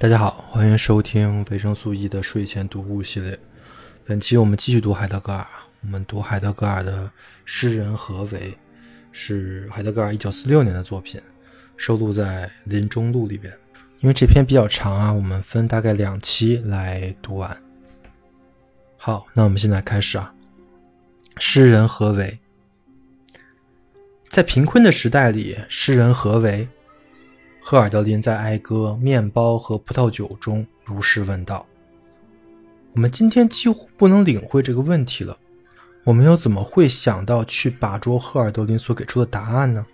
大家好，欢迎收听维生素 E 的睡前读物系列。本期我们继续读海德格尔，我们读海德格尔的《诗人何为》，是海德格尔1946年的作品，收录在《林中路》里边。因为这篇比较长啊，我们分大概两期来读完。好，那我们现在开始啊。诗人何为？在贫困的时代里，诗人何为？赫尔德林在哀歌《面包和葡萄酒》中如是问道：“我们今天几乎不能领会这个问题了，我们又怎么会想到去把捉赫尔德林所给出的答案呢？”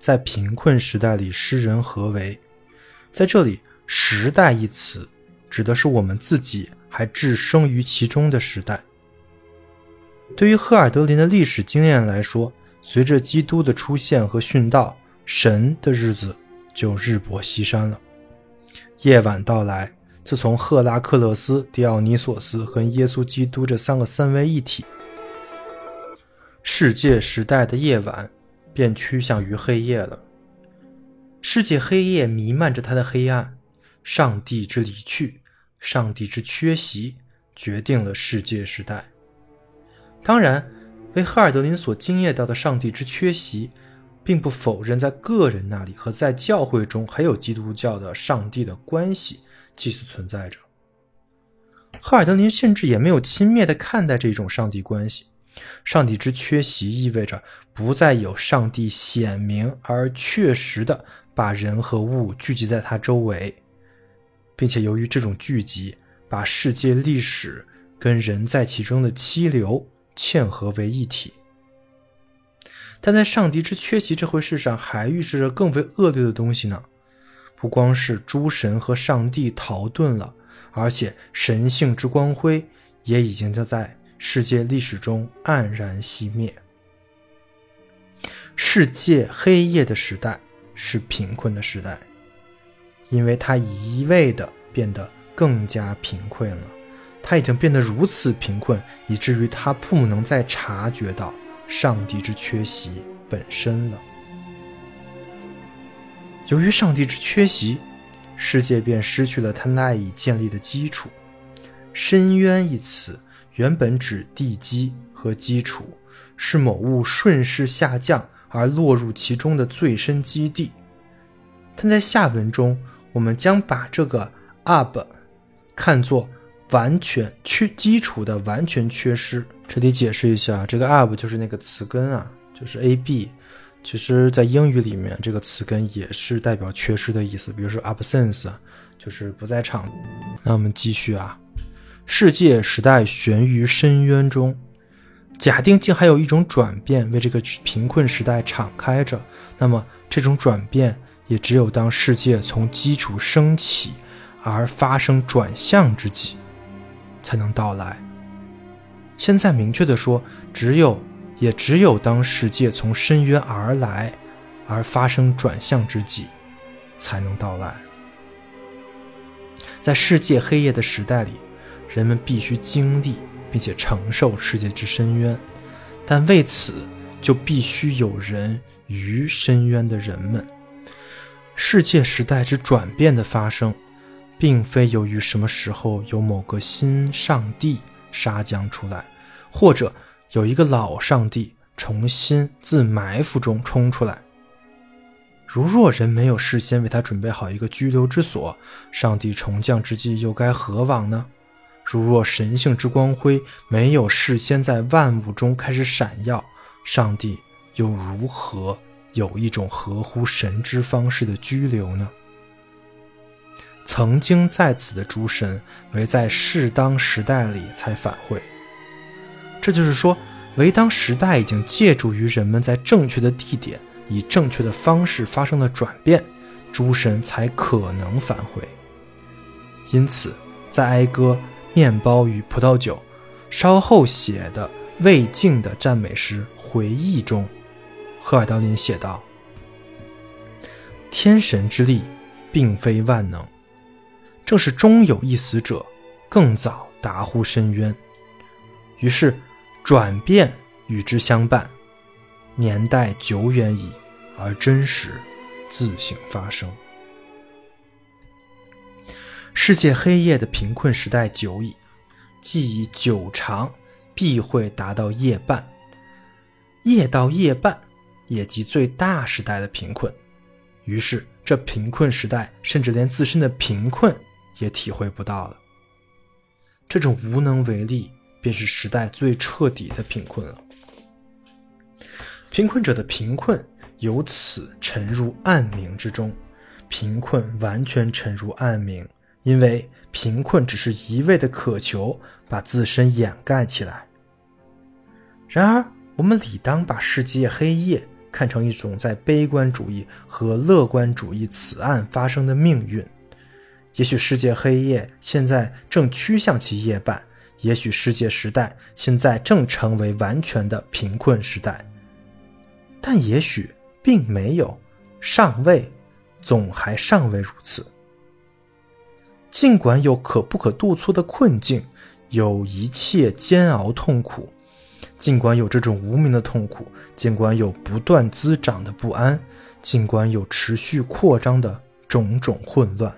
在贫困时代里，诗人何为？在这里，“时代”一词指的是我们自己还置身于其中的时代。对于赫尔德林的历史经验来说，随着基督的出现和殉道，神的日子就日薄西山了。夜晚到来，自从赫拉克勒斯、狄奥尼索斯和耶稣基督这三个三位一体，世界时代的夜晚便趋向于黑夜了。世界黑夜弥漫着它的黑暗，上帝之离去，上帝之缺席，决定了世界时代。当然，为赫尔德林所惊艳到的上帝之缺席，并不否认在个人那里和在教会中还有基督教的上帝的关系继续存在着。赫尔德林甚至也没有轻蔑地看待这种上帝关系。上帝之缺席意味着不再有上帝显明而确实的把人和物聚集在他周围，并且由于这种聚集，把世界历史跟人在其中的溪流嵌合为一体。但在上帝之缺席这回事上，还预示着更为恶劣的东西呢。不光是诸神和上帝逃遁了，而且神性之光辉也已经在。世界历史中黯然熄灭。世界黑夜的时代是贫困的时代，因为它一味的变得更加贫困了。他已经变得如此贫困，以至于他不能再察觉到上帝之缺席本身了。由于上帝之缺席，世界便失去了他赖以建立的基础。深渊一词。原本指地基和基础，是某物顺势下降而落入其中的最深基地。但在下文中，我们将把这个 ab 看作完全缺基础的完全缺失。这里解释一下，这个 ab 就是那个词根啊，就是 ab。其实，在英语里面，这个词根也是代表缺失的意思，比如说 absence，就是不在场。那我们继续啊。世界时代悬于深渊中，假定竟还有一种转变为这个贫困时代敞开着，那么这种转变也只有当世界从基础升起而发生转向之际，才能到来。现在明确的说，只有也只有当世界从深渊而来而发生转向之际，才能到来。在世界黑夜的时代里。人们必须经历并且承受世界之深渊，但为此就必须有人于深渊的人们。世界时代之转变的发生，并非由于什么时候有某个新上帝杀将出来，或者有一个老上帝重新自埋伏中冲出来。如若人没有事先为他准备好一个居留之所，上帝重降之际又该何往呢？如若神性之光辉没有事先在万物中开始闪耀，上帝又如何有一种合乎神之方式的居留呢？曾经在此的诸神，唯在适当时代里才返回。这就是说，唯当时代已经借助于人们在正确的地点以正确的方式发生了转变，诸神才可能返回。因此，在哀歌。面包与葡萄酒，稍后写的未尽的赞美诗回忆中，赫尔德林写道：“天神之力并非万能，正是终有一死者更早达乎深渊，于是转变与之相伴，年代久远矣，而真实自行发生。”世界黑夜的贫困时代久矣，既已久长，必会达到夜半。夜到夜半，也即最大时代的贫困。于是，这贫困时代甚至连自身的贫困也体会不到了。这种无能为力，便是时代最彻底的贫困了。贫困者的贫困由此沉入暗冥之中，贫困完全沉入暗冥，因为贫困只是一味的渴求把自身掩盖起来。然而，我们理当把世界黑夜看成一种在悲观主义和乐观主义此岸发生的命运。也许世界黑夜现在正趋向其夜半，也许世界时代现在正成为完全的贫困时代。但也许并没有，尚未，总还尚未如此。尽管有可不可度错的困境，有一切煎熬痛苦，尽管有这种无名的痛苦，尽管有不断滋长的不安，尽管有持续扩张的种种混乱，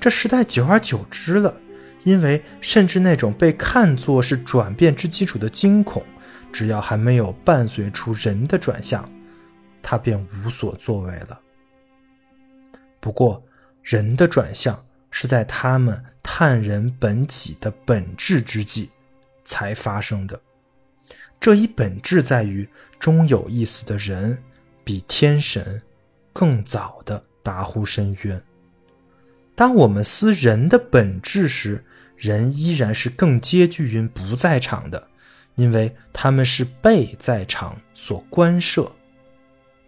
这时代久而久之了，因为甚至那种被看作是转变之基础的惊恐。只要还没有伴随出人的转向，他便无所作为了。不过，人的转向是在他们探人本己的本质之际才发生的。这一本质在于，终有一死的人比天神更早的达乎深渊。当我们思人的本质时，人依然是更接近于不在场的。因为他们是被在场所关涉，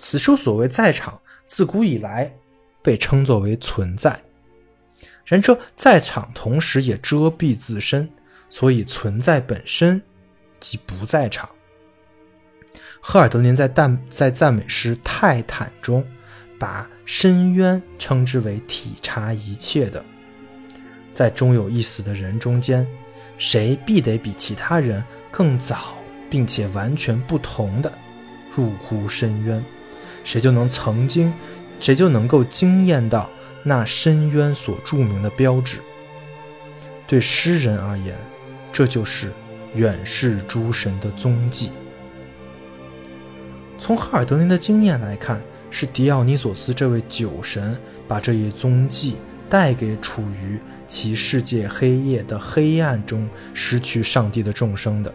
此处所谓在场，自古以来被称作为存在。然这在场同时也遮蔽自身，所以存在本身即不在场。赫尔德林在赞在赞美诗《泰坦》中，把深渊称之为体察一切的，在终有一死的人中间，谁必得比其他人。更早，并且完全不同的入乎深渊，谁就能曾经，谁就能够惊艳到那深渊所著名的标志。对诗人而言，这就是远世诸神的踪迹。从哈尔德林的经验来看，是狄奥尼索斯这位酒神把这一踪迹带给处于。其世界黑夜的黑暗中失去上帝的众生的，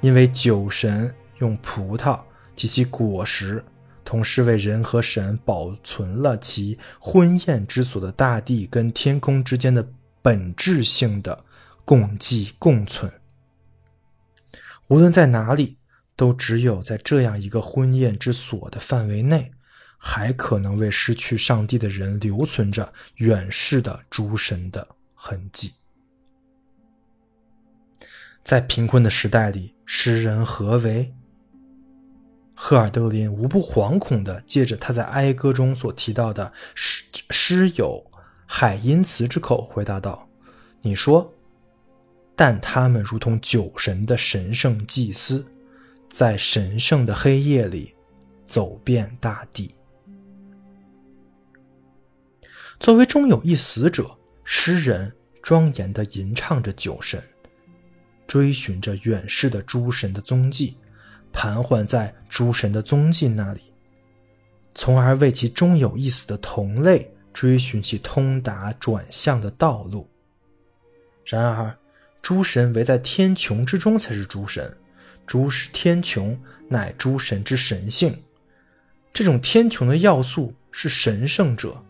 因为酒神用葡萄及其果实，同时为人和神保存了其婚宴之所的大地跟天空之间的本质性的共济共存。无论在哪里，都只有在这样一个婚宴之所的范围内。还可能为失去上帝的人留存着远世的诸神的痕迹。在贫困的时代里，诗人何为？赫尔德林无不惶恐地借着他在哀歌中所提到的诗诗友海因茨之口回答道：“你说，但他们如同酒神的神圣祭司，在神圣的黑夜里走遍大地。”作为终有一死者，诗人庄严地吟唱着酒神，追寻着远世的诸神的踪迹，盘桓在诸神的踪迹那里，从而为其终有一死的同类追寻其通达转向的道路。然而，诸神唯在天穹之中才是诸神，诸是天穹乃诸神之神性，这种天穹的要素是神圣者。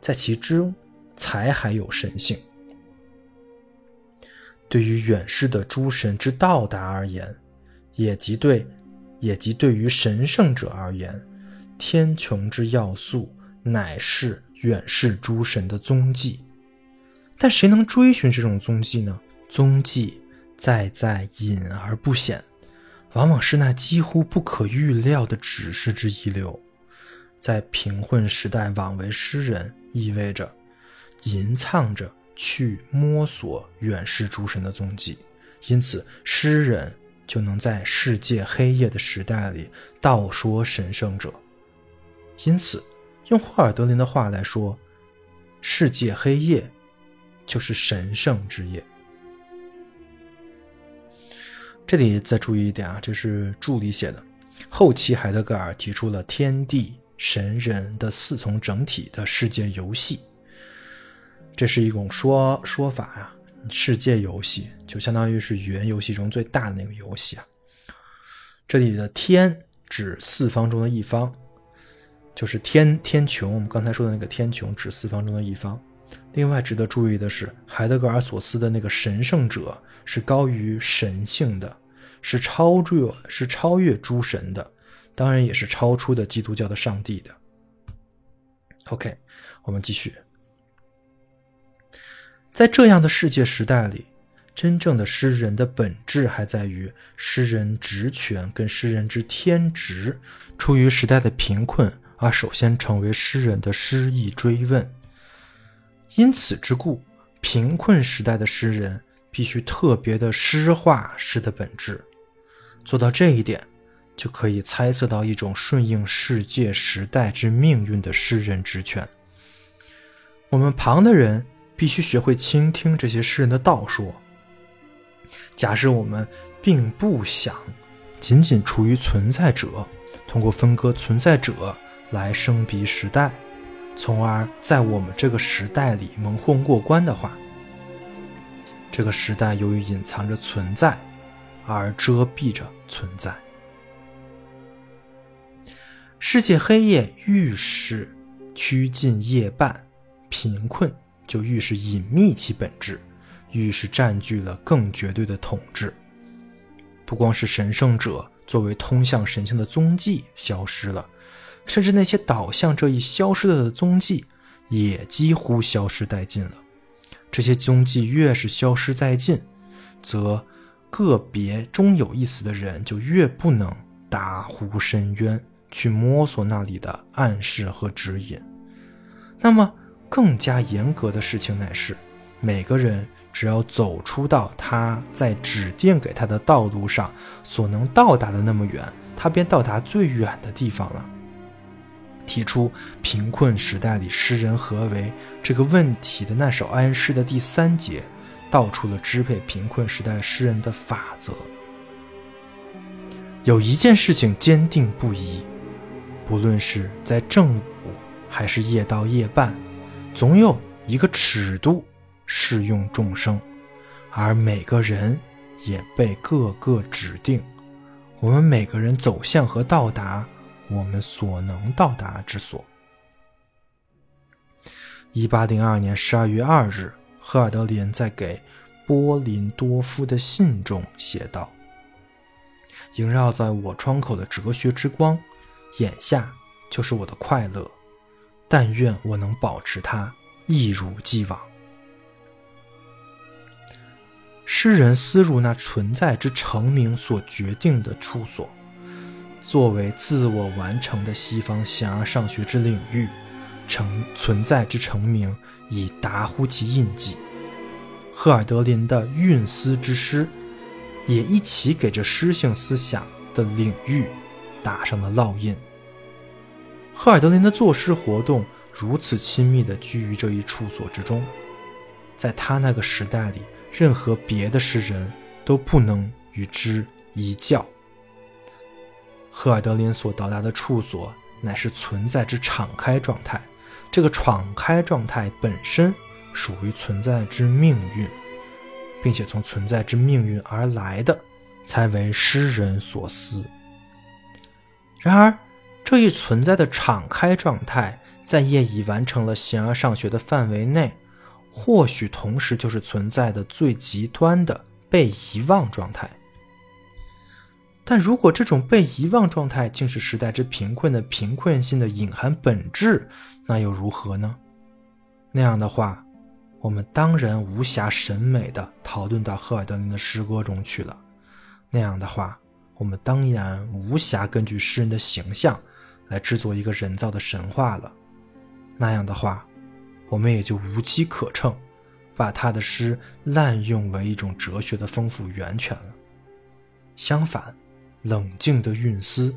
在其中，才还有神性。对于远世的诸神之到达而言，也即对，也即对于神圣者而言，天穹之要素乃是远世诸神的踪迹。但谁能追寻这种踪迹呢？踪迹在在隐而不显，往往是那几乎不可预料的指示之一流。在贫困时代，枉为诗人。意味着吟唱着去摸索远世诸神的踪迹，因此诗人就能在世界黑夜的时代里道说神圣者。因此，用霍尔德林的话来说，世界黑夜就是神圣之夜。这里再注意一点啊，这是注里写的。后期海德格尔提出了天地神人的四重整体的世界游戏，这是一种说说法啊。世界游戏就相当于是语言游戏中最大的那个游戏啊。这里的天指四方中的一方，就是天天穹。我们刚才说的那个天穹指四方中的一方。另外值得注意的是，海德格尔所思的那个神圣者是高于神性的。是超越，是超越诸神的，当然也是超出的基督教的上帝的。OK，我们继续。在这样的世界时代里，真正的诗人的本质还在于诗人职权跟诗人之天职，出于时代的贫困而首先成为诗人的诗意追问。因此之故，贫困时代的诗人必须特别的诗化诗的本质。做到这一点，就可以猜测到一种顺应世界时代之命运的诗人职权。我们旁的人必须学会倾听这些诗人的道说。假设我们并不想仅仅处于存在者，通过分割存在者来生逼时代，从而在我们这个时代里蒙混过关的话，这个时代由于隐藏着存在。而遮蔽着存在。世界黑夜愈是趋近夜半，贫困就愈是隐秘其本质，愈是占据了更绝对的统治。不光是神圣者作为通向神性的踪迹消失了，甚至那些导向这一消失了的踪迹也几乎消失殆尽了。这些踪迹越是消失殆尽，则。个别终有一死的人，就越不能达乎深渊去摸索那里的暗示和指引。那么，更加严格的事情乃是，每个人只要走出到他在指定给他的道路上所能到达的那么远，他便到达最远的地方了。提出贫困时代里诗人何为这个问题的那首安诗的第三节。道出了支配贫困时代诗人的法则。有一件事情坚定不移，不论是在正午还是夜到夜半，总有一个尺度适用众生，而每个人也被各个指定。我们每个人走向和到达我们所能到达之所。一八零二年十二月二日。赫尔德林在给波林多夫的信中写道：“萦绕在我窗口的哲学之光，眼下就是我的快乐。但愿我能保持它一如既往。”诗人思入那存在之成名所决定的处所，作为自我完成的西方形而上学之领域。成存在之成名，以达乎其印记。赫尔德林的运思之诗，也一起给这诗性思想的领域打上了烙印。赫尔德林的作诗活动如此亲密地居于这一处所之中，在他那个时代里，任何别的诗人都不能与之一较。赫尔德林所到达的处所，乃是存在之敞开状态。这个敞开状态本身属于存在之命运，并且从存在之命运而来的，才为诗人所思。然而，这一存在的敞开状态，在业已完成了形而上学的范围内，或许同时就是存在的最极端的被遗忘状态。但如果这种被遗忘状态竟是时代之贫困的贫困性的隐含本质，那又如何呢？那样的话，我们当然无暇审美的讨论到赫尔德林的诗歌中去了。那样的话，我们当然无暇根据诗人的形象来制作一个人造的神话了。那样的话，我们也就无机可乘，把他的诗滥用为一种哲学的丰富源泉了。相反。冷静的运思，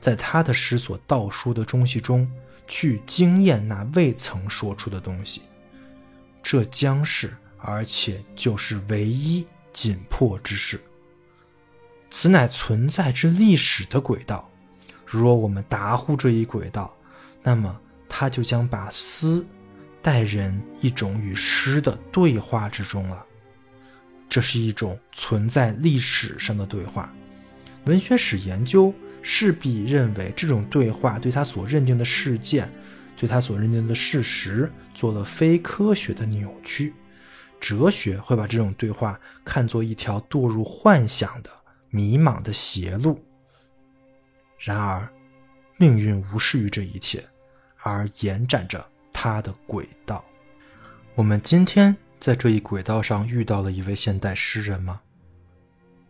在他的诗所道出的东西中，去经验那未曾说出的东西，这将是，而且就是唯一紧迫之事。此乃存在之历史的轨道。若我们达乎这一轨道，那么他就将把思带人一种与诗的对话之中了。这是一种存在历史上的对话。文学史研究势必认为这种对话对他所认定的事件。对他所认定的事实做了非科学的扭曲，哲学会把这种对话看作一条堕入幻想的迷茫的邪路。然而，命运无视于这一切，而延展着它的轨道。我们今天在这一轨道上遇到了一位现代诗人吗？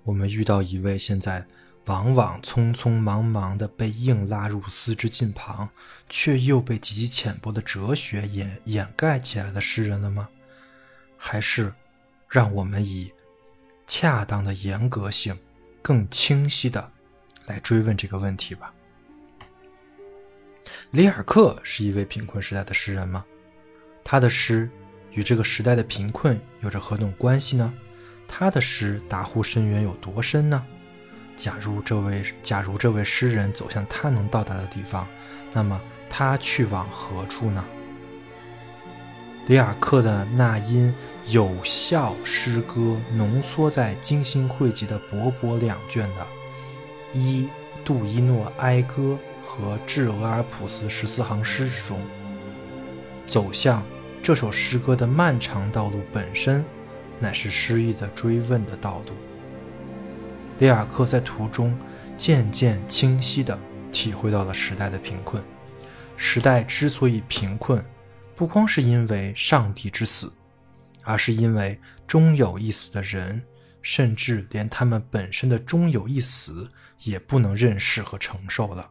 我们遇到一位现在。往往匆匆忙忙地被硬拉入丝之近旁，却又被极其浅薄的哲学掩掩盖起来的诗人了吗？还是让我们以恰当的严格性、更清晰的来追问这个问题吧？里尔克是一位贫困时代的诗人吗？他的诗与这个时代的贫困有着何种关系呢？他的诗达乎深渊有多深呢？假如这位假如这位诗人走向他能到达的地方，那么他去往何处呢？里尔克的那因有效诗歌浓缩在精心汇集的薄薄两卷的《伊杜伊诺哀歌》和《致俄尔普斯十四行诗》之中。走向这首诗歌的漫长道路本身，乃是诗意的追问的道路。里尔克在途中渐渐清晰地体会到了时代的贫困。时代之所以贫困，不光是因为上帝之死，而是因为终有一死的人，甚至连他们本身的终有一死也不能认识和承受了。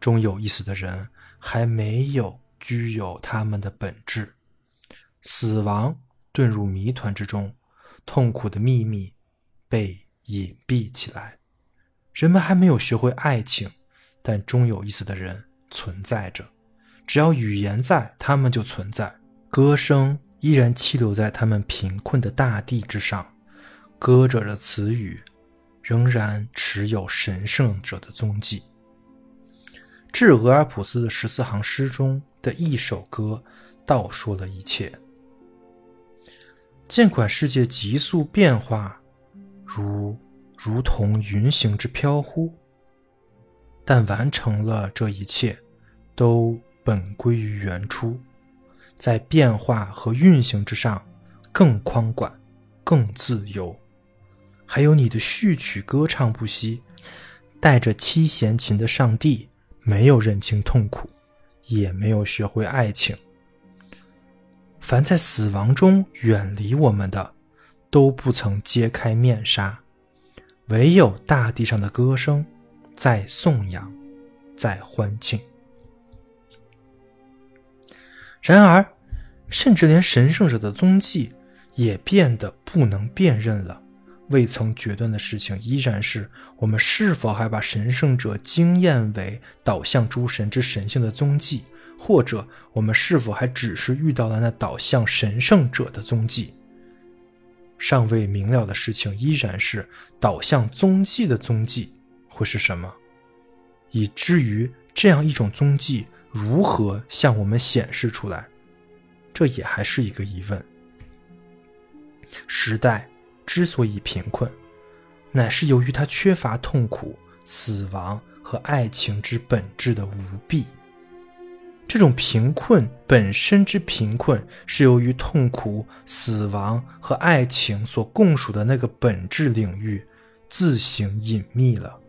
终有一死的人还没有具有他们的本质，死亡遁入谜团之中，痛苦的秘密被。隐蔽起来，人们还没有学会爱情，但终有一死的人存在着。只要语言在，他们就存在。歌声依然栖留在他们贫困的大地之上，歌者的词语仍然持有神圣者的踪迹。致俄尔普斯的十四行诗中的一首歌，道说了一切。尽管世界急速变化。如如同云行之飘忽，但完成了这一切，都本归于原初，在变化和运行之上更宽广、更自由。还有你的序曲歌唱不息，带着七弦琴的上帝没有认清痛苦，也没有学会爱情。凡在死亡中远离我们的。都不曾揭开面纱，唯有大地上的歌声在颂扬，在欢庆。然而，甚至连神圣者的踪迹也变得不能辨认了。未曾决断的事情依然是：我们是否还把神圣者经验为导向诸神之神性的踪迹，或者我们是否还只是遇到了那导向神圣者的踪迹？尚未明了的事情依然是导向踪迹的踪迹会是什么，以至于这样一种踪迹如何向我们显示出来，这也还是一个疑问。时代之所以贫困，乃是由于它缺乏痛苦、死亡和爱情之本质的无弊。这种贫困本身之贫困，是由于痛苦、死亡和爱情所共属的那个本质领域自行隐秘了。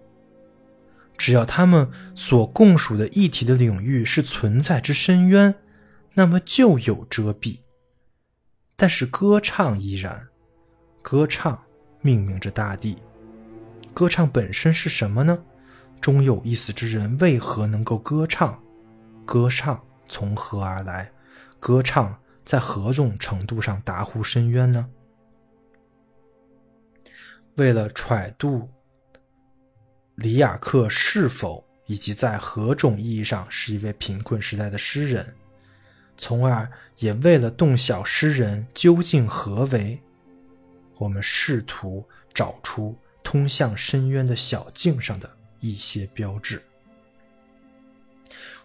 只要他们所共属的一体的领域是存在之深渊，那么就有遮蔽。但是歌唱依然，歌唱命名着大地。歌唱本身是什么呢？终有一死之人为何能够歌唱？歌唱从何而来？歌唱在何种程度上达乎深渊呢？为了揣度里雅克是否以及在何种意义上是一位贫困时代的诗人，从而也为了洞晓诗人究竟何为，我们试图找出通向深渊的小径上的一些标志。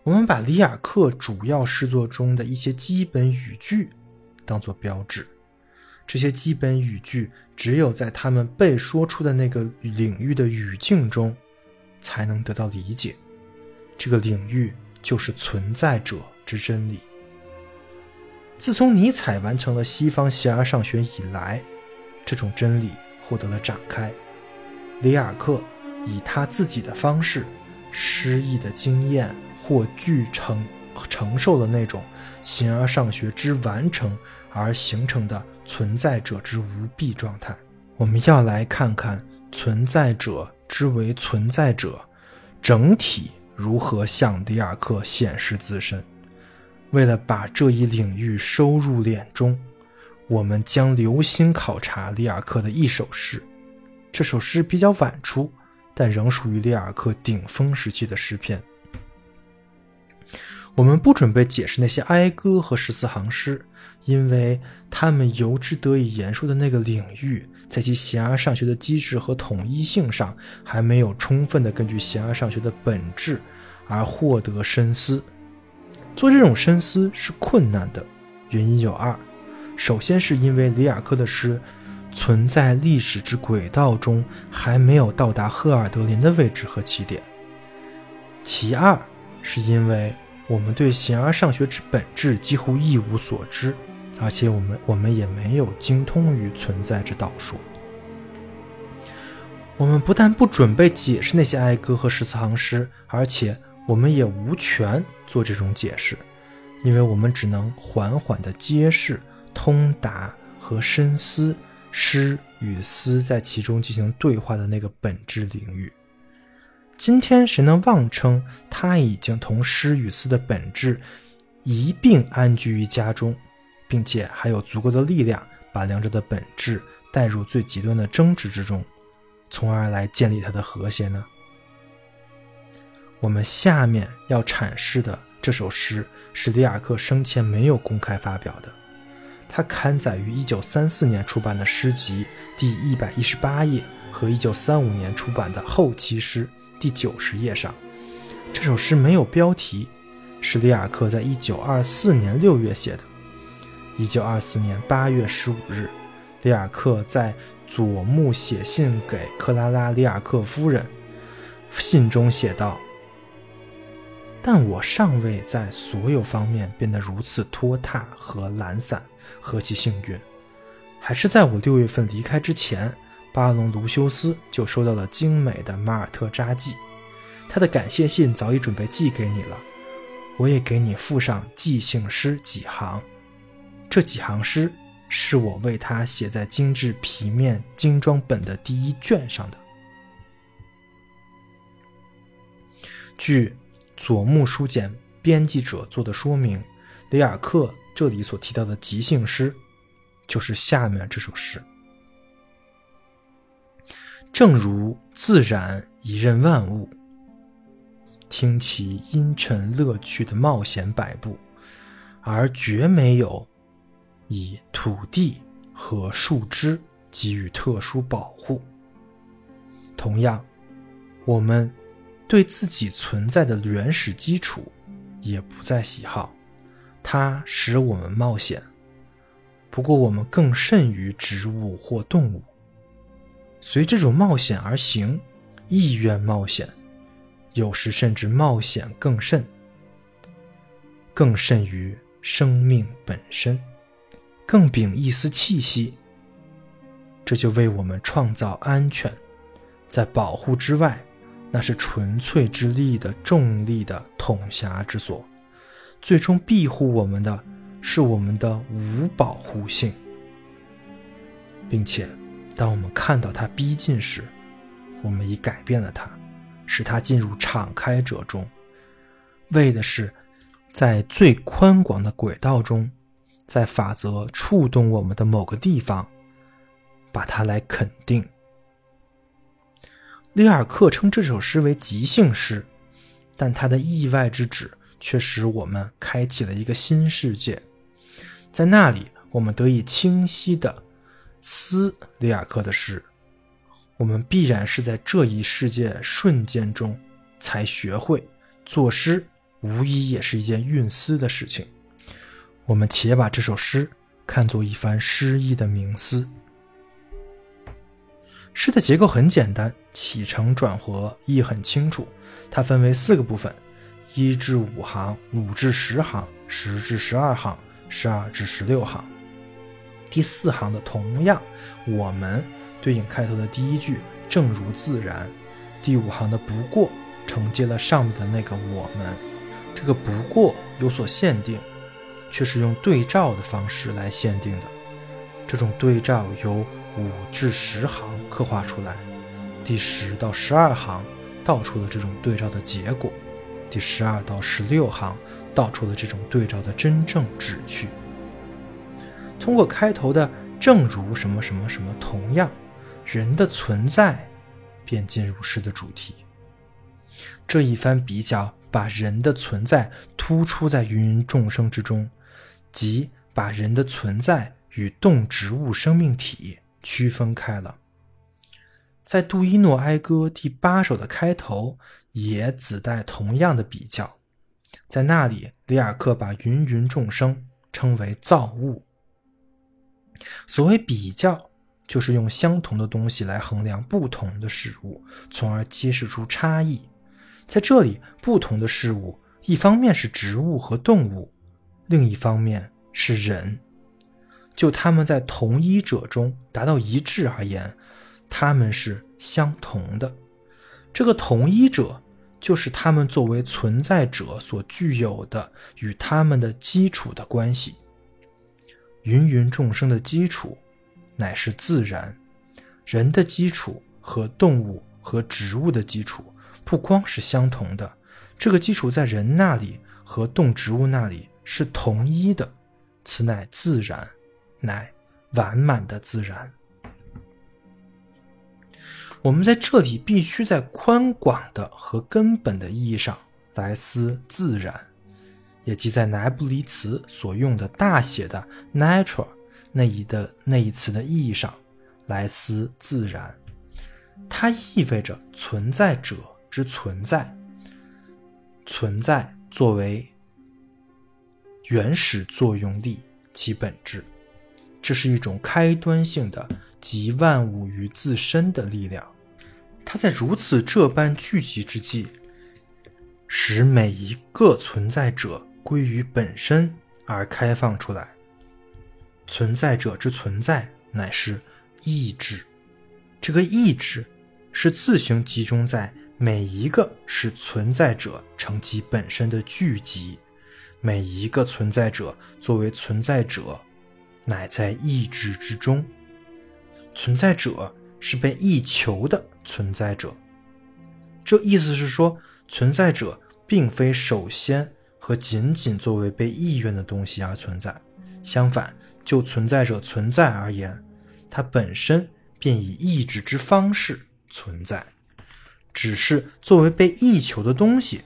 我们把里雅克主要诗作中的一些基本语句当做标志，这些基本语句只有在他们被说出的那个领域的语境中，才能得到理解。这个领域就是存在者之真理。自从尼采完成了西方形而上学以来，这种真理获得了展开。里雅克以他自己的方式、诗意的经验。或具承承受的那种形而上学之完成而形成的存在者之无弊状态。我们要来看看存在者之为存在者整体如何向里尔克显示自身。为了把这一领域收入脸中，我们将留心考察里尔克的一首诗。这首诗比较晚出，但仍属于里尔克顶峰时期的诗篇。我们不准备解释那些哀歌和十四行诗，因为他们由之得以言说的那个领域，在其形而上学的机制和统一性上，还没有充分的根据形而上学的本质而获得深思。做这种深思是困难的，原因有二：首先是因为里尔克的诗存在历史之轨道中还没有到达赫尔德林的位置和起点；其二是因为。我们对形而上学之本质几乎一无所知，而且我们我们也没有精通于存在之道说。我们不但不准备解释那些哀歌和十四行诗，而且我们也无权做这种解释，因为我们只能缓缓地揭示、通达和深思诗与思在其中进行对话的那个本质领域。今天谁能妄称他已经同诗与思的本质一并安居于家中，并且还有足够的力量把两者的本质带入最极端的争执之中，从而来建立它的和谐呢？我们下面要阐释的这首诗是里尔克生前没有公开发表的，它刊载于1934年出版的诗集第一百一十八页。和1935年出版的后期诗第九十页上，这首诗没有标题，是里雅克在1924年6月写的。1924年8月15日，里雅克在佐木写信给克拉拉·里雅克夫人，信中写道：“但我尚未在所有方面变得如此拖沓和懒散，何其幸运！还是在我六月份离开之前。”巴隆·卢修斯就收到了精美的马尔特札记，他的感谢信早已准备寄给你了。我也给你附上寄信诗几行，这几行诗是我为他写在精致皮面精装本的第一卷上的。据左木书简编辑者做的说明，里尔克这里所提到的即兴诗，就是下面这首诗。正如自然一任万物，听其阴沉乐趣的冒险摆布，而绝没有以土地和树枝给予特殊保护。同样，我们对自己存在的原始基础也不再喜好，它使我们冒险。不过，我们更甚于植物或动物。随这种冒险而行，意愿冒险，有时甚至冒险更甚，更甚于生命本身，更秉一丝气息。这就为我们创造安全，在保护之外，那是纯粹之力的重力的统辖之所。最终庇护我们的是我们的无保护性，并且。当我们看到它逼近时，我们已改变了它，使它进入敞开者中，为的是在最宽广的轨道中，在法则触动我们的某个地方，把它来肯定。里尔克称这首诗为即兴诗，但他的意外之旨却使我们开启了一个新世界，在那里，我们得以清晰的斯里亚克的诗。我们必然是在这一世界瞬间中才学会作诗，无疑也是一件运思的事情。我们且把这首诗看作一番诗意的冥思。诗的结构很简单，起承转合意很清楚。它分为四个部分：一至五行，五至十行，十至十二行，十二至十六行。第四行的同样，我们对应开头的第一句“正如自然”。第五行的不过承接了上面的那个我们。这个不过有所限定，却是用对照的方式来限定的。这种对照由五至十行刻画出来，第十到十二行道出了这种对照的结果，第十二到十六行道出了这种对照的真正旨趣。通过开头的“正如什么什么什么”，同样，人的存在便进入诗的主题。这一番比较，把人的存在突出在芸芸众生之中，即把人的存在与动植物生命体。区分开了，在杜伊诺哀歌第八首的开头也自带同样的比较，在那里，里尔克把芸芸众生称为造物。所谓比较，就是用相同的东西来衡量不同的事物，从而揭示出差异。在这里，不同的事物，一方面是植物和动物，另一方面是人。就他们在同一者中达到一致而言，他们是相同的。这个同一者，就是他们作为存在者所具有的与他们的基础的关系。芸芸众生的基础，乃是自然；人的基础和动物和植物的基础，不光是相同的，这个基础在人那里和动植物那里是同一的，此乃自然。乃完满的自然。我们在这里必须在宽广的和根本的意义上来思自然，也即在乃不离词所用的大写的 “natural” 那一的那一词的意义上来思自然。它意味着存在者之存在，存在作为原始作用力其本质。这是一种开端性的集万物于自身的力量，它在如此这般聚集之际，使每一个存在者归于本身而开放出来。存在者之存在乃是意志，这个意志是自行集中在每一个是存在者成其本身的聚集，每一个存在者作为存在者。乃在意志之中，存在者是被意求的存在者。这意思是说，存在者并非首先和仅仅作为被意愿的东西而存在。相反，就存在者存在而言，它本身便以意志之方式存在。只是作为被意求的东西，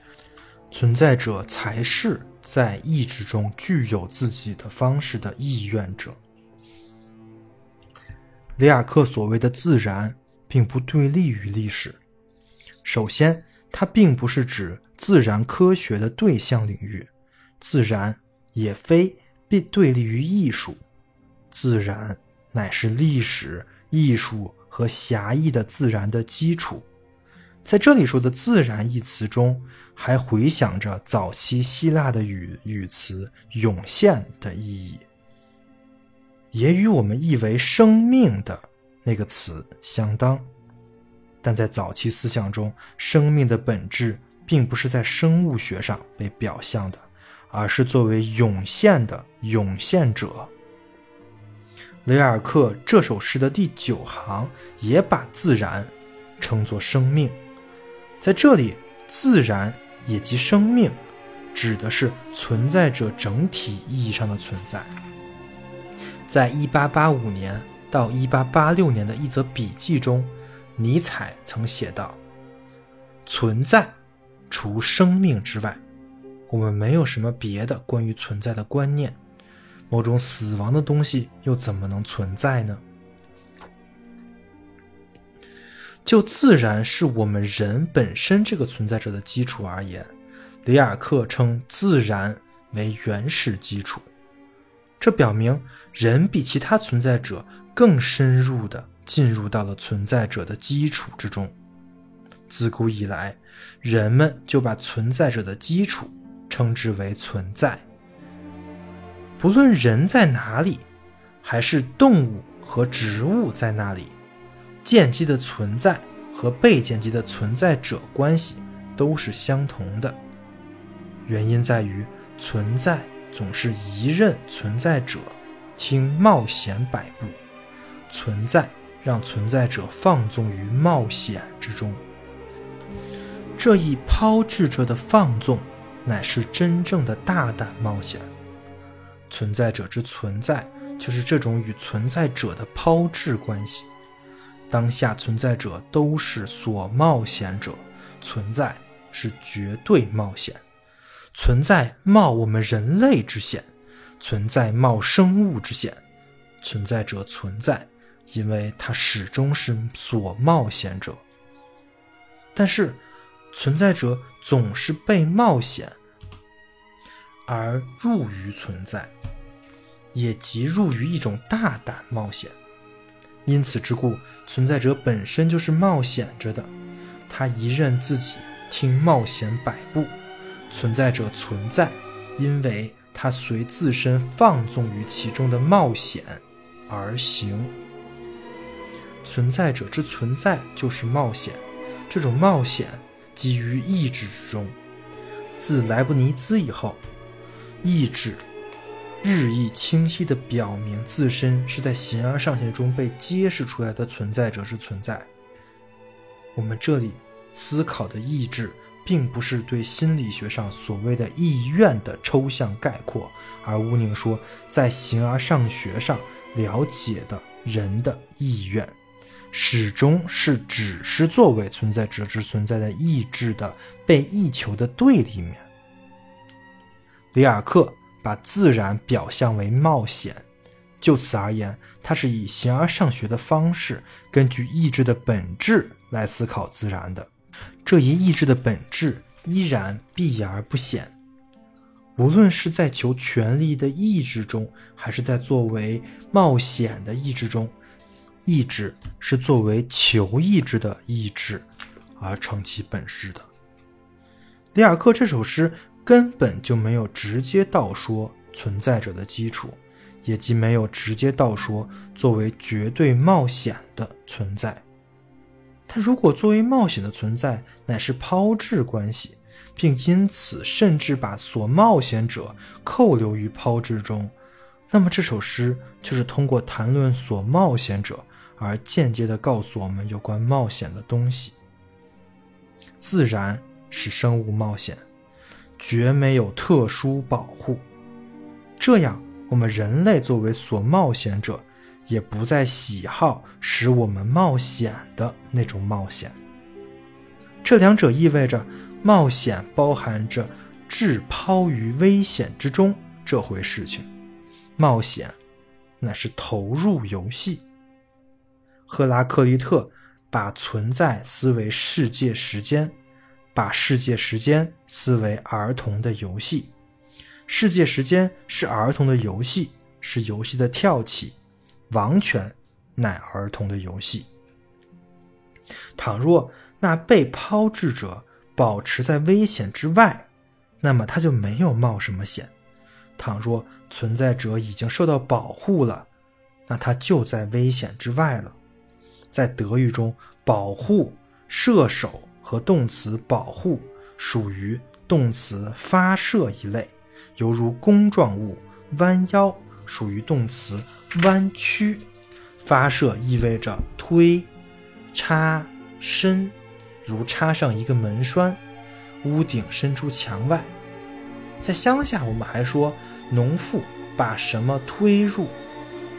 存在者才是。在意志中具有自己的方式的意愿者，里尔克所谓的自然，并不对立于历史。首先，它并不是指自然科学的对象领域，自然也非必对立于艺术。自然乃是历史、艺术和狭义的自然的基础。在这里说的“自然”一词中，还回响着早期希腊的语语词“涌现”的意义，也与我们译为“生命”的那个词相当。但在早期思想中，生命的本质并不是在生物学上被表象的，而是作为涌现的涌现者。雷尔克这首诗的第九行也把自然称作生命。在这里，自然也即生命，指的是存在者整体意义上的存在。在1885年到1886年的一则笔记中，尼采曾写道：“存在，除生命之外，我们没有什么别的关于存在的观念，某种死亡的东西又怎么能存在呢？就自然是我们人本身这个存在者的基础而言，里尔克称自然为原始基础。这表明人比其他存在者更深入的进入到了存在者的基础之中。自古以来，人们就把存在者的基础称之为存在。不论人在哪里，还是动物和植物在那里。间接的存在和被间接的存在者关系都是相同的，原因在于存在总是一任存在者听冒险摆布，存在让存在者放纵于冒险之中。这一抛掷者的放纵，乃是真正的大胆冒险。存在者之存在，就是这种与存在者的抛掷关系。当下存在者都是所冒险者，存在是绝对冒险，存在冒我们人类之险，存在冒生物之险，存在者存在，因为它始终是所冒险者。但是，存在者总是被冒险而入于存在，也即入于一种大胆冒险。因此之故，存在者本身就是冒险着的，他一任自己听冒险摆布。存在者存在，因为他随自身放纵于其中的冒险而行。存在者之存在就是冒险，这种冒险基于意志之中。自莱布尼兹以后，意志。日益清晰地表明自身是在形而上学中被揭示出来的存在者之存在。我们这里思考的意志，并不是对心理学上所谓的意愿的抽象概括，而乌宁说，在形而上学上了解的人的意愿，始终是只是作为存在者之存在的意志的被意求的对立面。里尔克。把自然表象为冒险，就此而言，他是以形而上学的方式，根据意志的本质来思考自然的。这一意志的本质依然避而不显。无论是在求权力的意志中，还是在作为冒险的意志中，意志是作为求意志的意志而成其本质的。里尔克这首诗。根本就没有直接道说存在者的基础，也即没有直接道说作为绝对冒险的存在。他如果作为冒险的存在乃是抛掷关系，并因此甚至把所冒险者扣留于抛掷中，那么这首诗就是通过谈论所冒险者而间接地告诉我们有关冒险的东西。自然使生物冒险。绝没有特殊保护，这样我们人类作为所冒险者，也不再喜好使我们冒险的那种冒险。这两者意味着，冒险包含着置抛于危险之中这回事情，冒险乃是投入游戏。赫拉克利特把存在思维世界时间。把世界时间思维儿童的游戏，世界时间是儿童的游戏，是游戏的跳起，王权乃儿童的游戏。倘若那被抛掷者保持在危险之外，那么他就没有冒什么险；倘若存在者已经受到保护了，那他就在危险之外了。在德语中，保护射手。和动词保护属于动词发射一类，犹如弓状物弯腰属于动词弯曲。发射意味着推、插、伸，如插上一个门栓，屋顶伸出墙外。在乡下，我们还说农妇把什么推入？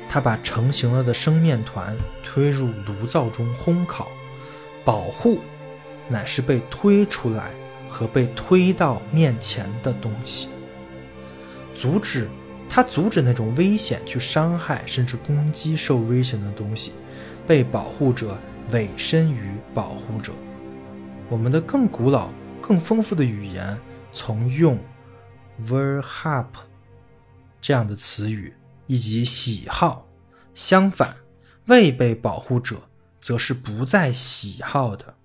他把成型了的生面团推入炉灶中烘烤。保护。乃是被推出来和被推到面前的东西，阻止他阻止那种危险去伤害甚至攻击受危险的东西，被保护者委身于保护者。我们的更古老、更丰富的语言从用 “verhap” 这样的词语以及喜好，相反，未被保护者则是不再喜好的。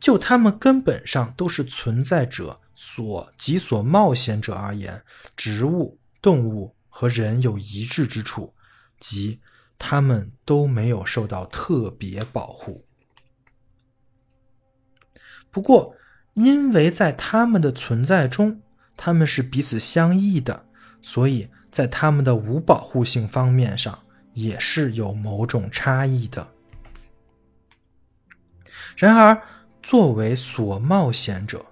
就他们根本上都是存在者所及所冒险者而言，植物、动物和人有一致之处，即他们都没有受到特别保护。不过，因为在他们的存在中，他们是彼此相异的，所以在他们的无保护性方面上也是有某种差异的。然而，作为所冒险者，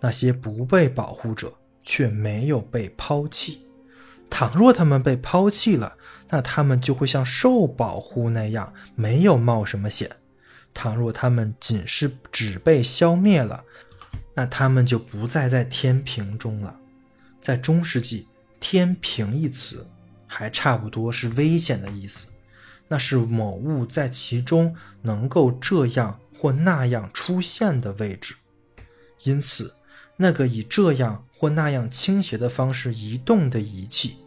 那些不被保护者却没有被抛弃。倘若他们被抛弃了，那他们就会像受保护那样没有冒什么险；倘若他们仅是只被消灭了，那他们就不再在天平中了。在中世纪，“天平”一词还差不多是危险的意思，那是某物在其中能够这样。或那样出现的位置，因此，那个以这样或那样倾斜的方式移动的仪器，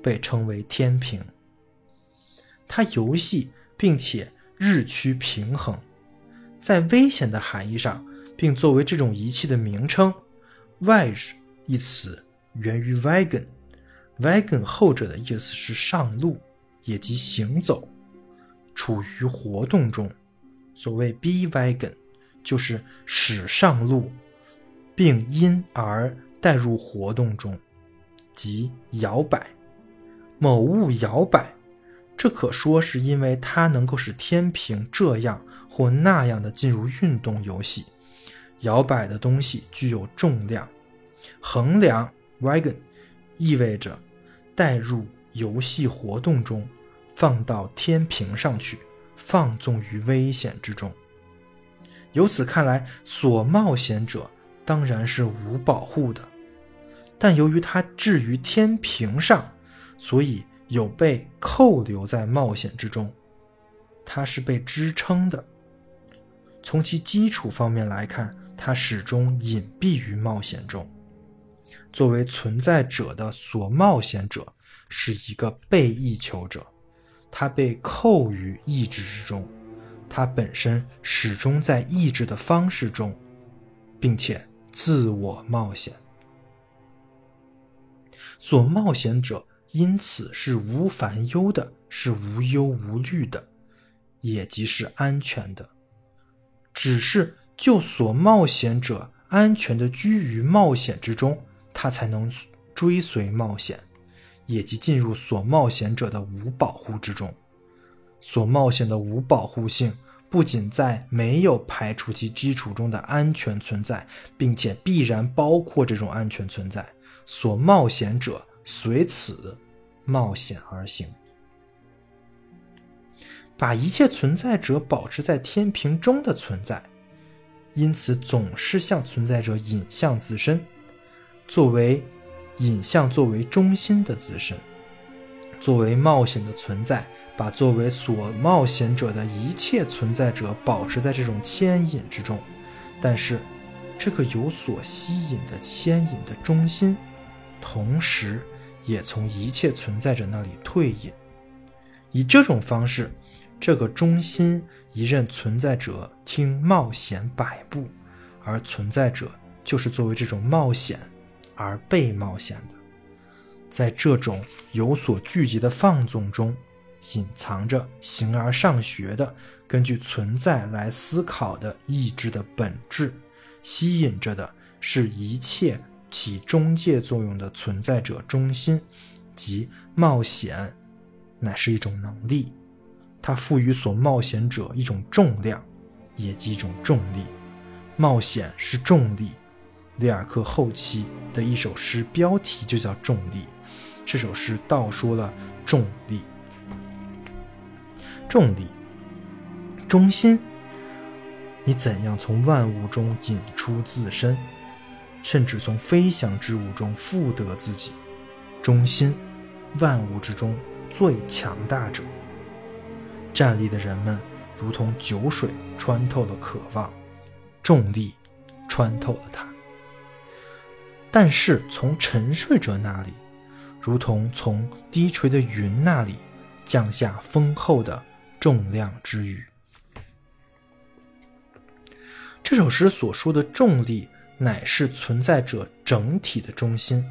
被称为天平。它游戏并且日趋平衡，在危险的含义上，并作为这种仪器的名称 w a g e 一词源于 wagon Wagon，后者的意思是上路，也即行走，处于活动中。所谓 “be wagon”，就是使上路，并因而带入活动中，即摇摆。某物摇摆，这可说是因为它能够使天平这样或那样的进入运动游戏。摇摆的东西具有重量。衡量 “wagon” 意味着带入游戏活动中，放到天平上去。放纵于危险之中。由此看来，所冒险者当然是无保护的，但由于他置于天平上，所以有被扣留在冒险之中。它是被支撑的。从其基础方面来看，它始终隐蔽于冒险中。作为存在者的所冒险者是一个被意求者。他被扣于意志之中，他本身始终在意志的方式中，并且自我冒险。所冒险者因此是无烦忧的，是无忧无虑的，也即是安全的。只是就所冒险者安全的居于冒险之中，他才能追随冒险。也即进入所冒险者的无保护之中。所冒险的无保护性不仅在没有排除其基础中的安全存在，并且必然包括这种安全存在。所冒险者随此冒险而行，把一切存在者保持在天平中的存在，因此总是向存在者引向自身，作为。影像作为中心的自身，作为冒险的存在，把作为所冒险者的一切存在者保持在这种牵引之中。但是，这个有所吸引的牵引的中心，同时也从一切存在者那里退隐。以这种方式，这个中心一任存在者听冒险摆布，而存在者就是作为这种冒险。而被冒险的，在这种有所聚集的放纵中，隐藏着形而上学的根据存在来思考的意志的本质，吸引着的是一切起中介作用的存在者中心，即冒险，乃是一种能力，它赋予所冒险者一种重量，也即一种重力。冒险是重力。里尔克后期的一首诗，标题就叫《重力》。这首诗道说了重力，重力中心，你怎样从万物中引出自身？甚至从飞翔之物中复得自己。中心，万物之中最强大者。站立的人们如同酒水穿透了渴望，重力穿透了它。但是从沉睡者那里，如同从低垂的云那里降下丰厚的重量之雨。这首诗所说的重力，乃是存在者整体的中心，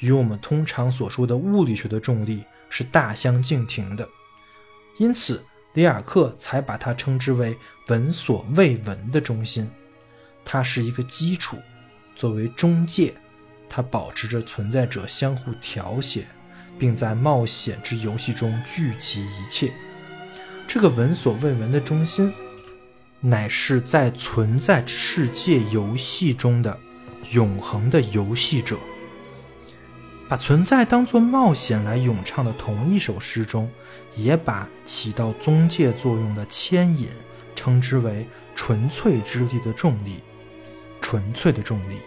与我们通常所说的物理学的重力是大相径庭的。因此，里尔克才把它称之为闻所未闻的中心。它是一个基础，作为中介。它保持着存在者相互调谐，并在冒险之游戏中聚集一切。这个闻所未闻的中心，乃是在存在之世界游戏中的永恒的游戏者。把存在当作冒险来咏唱的同一首诗中，也把起到中介作用的牵引称之为纯粹之力的重力，纯粹的重力。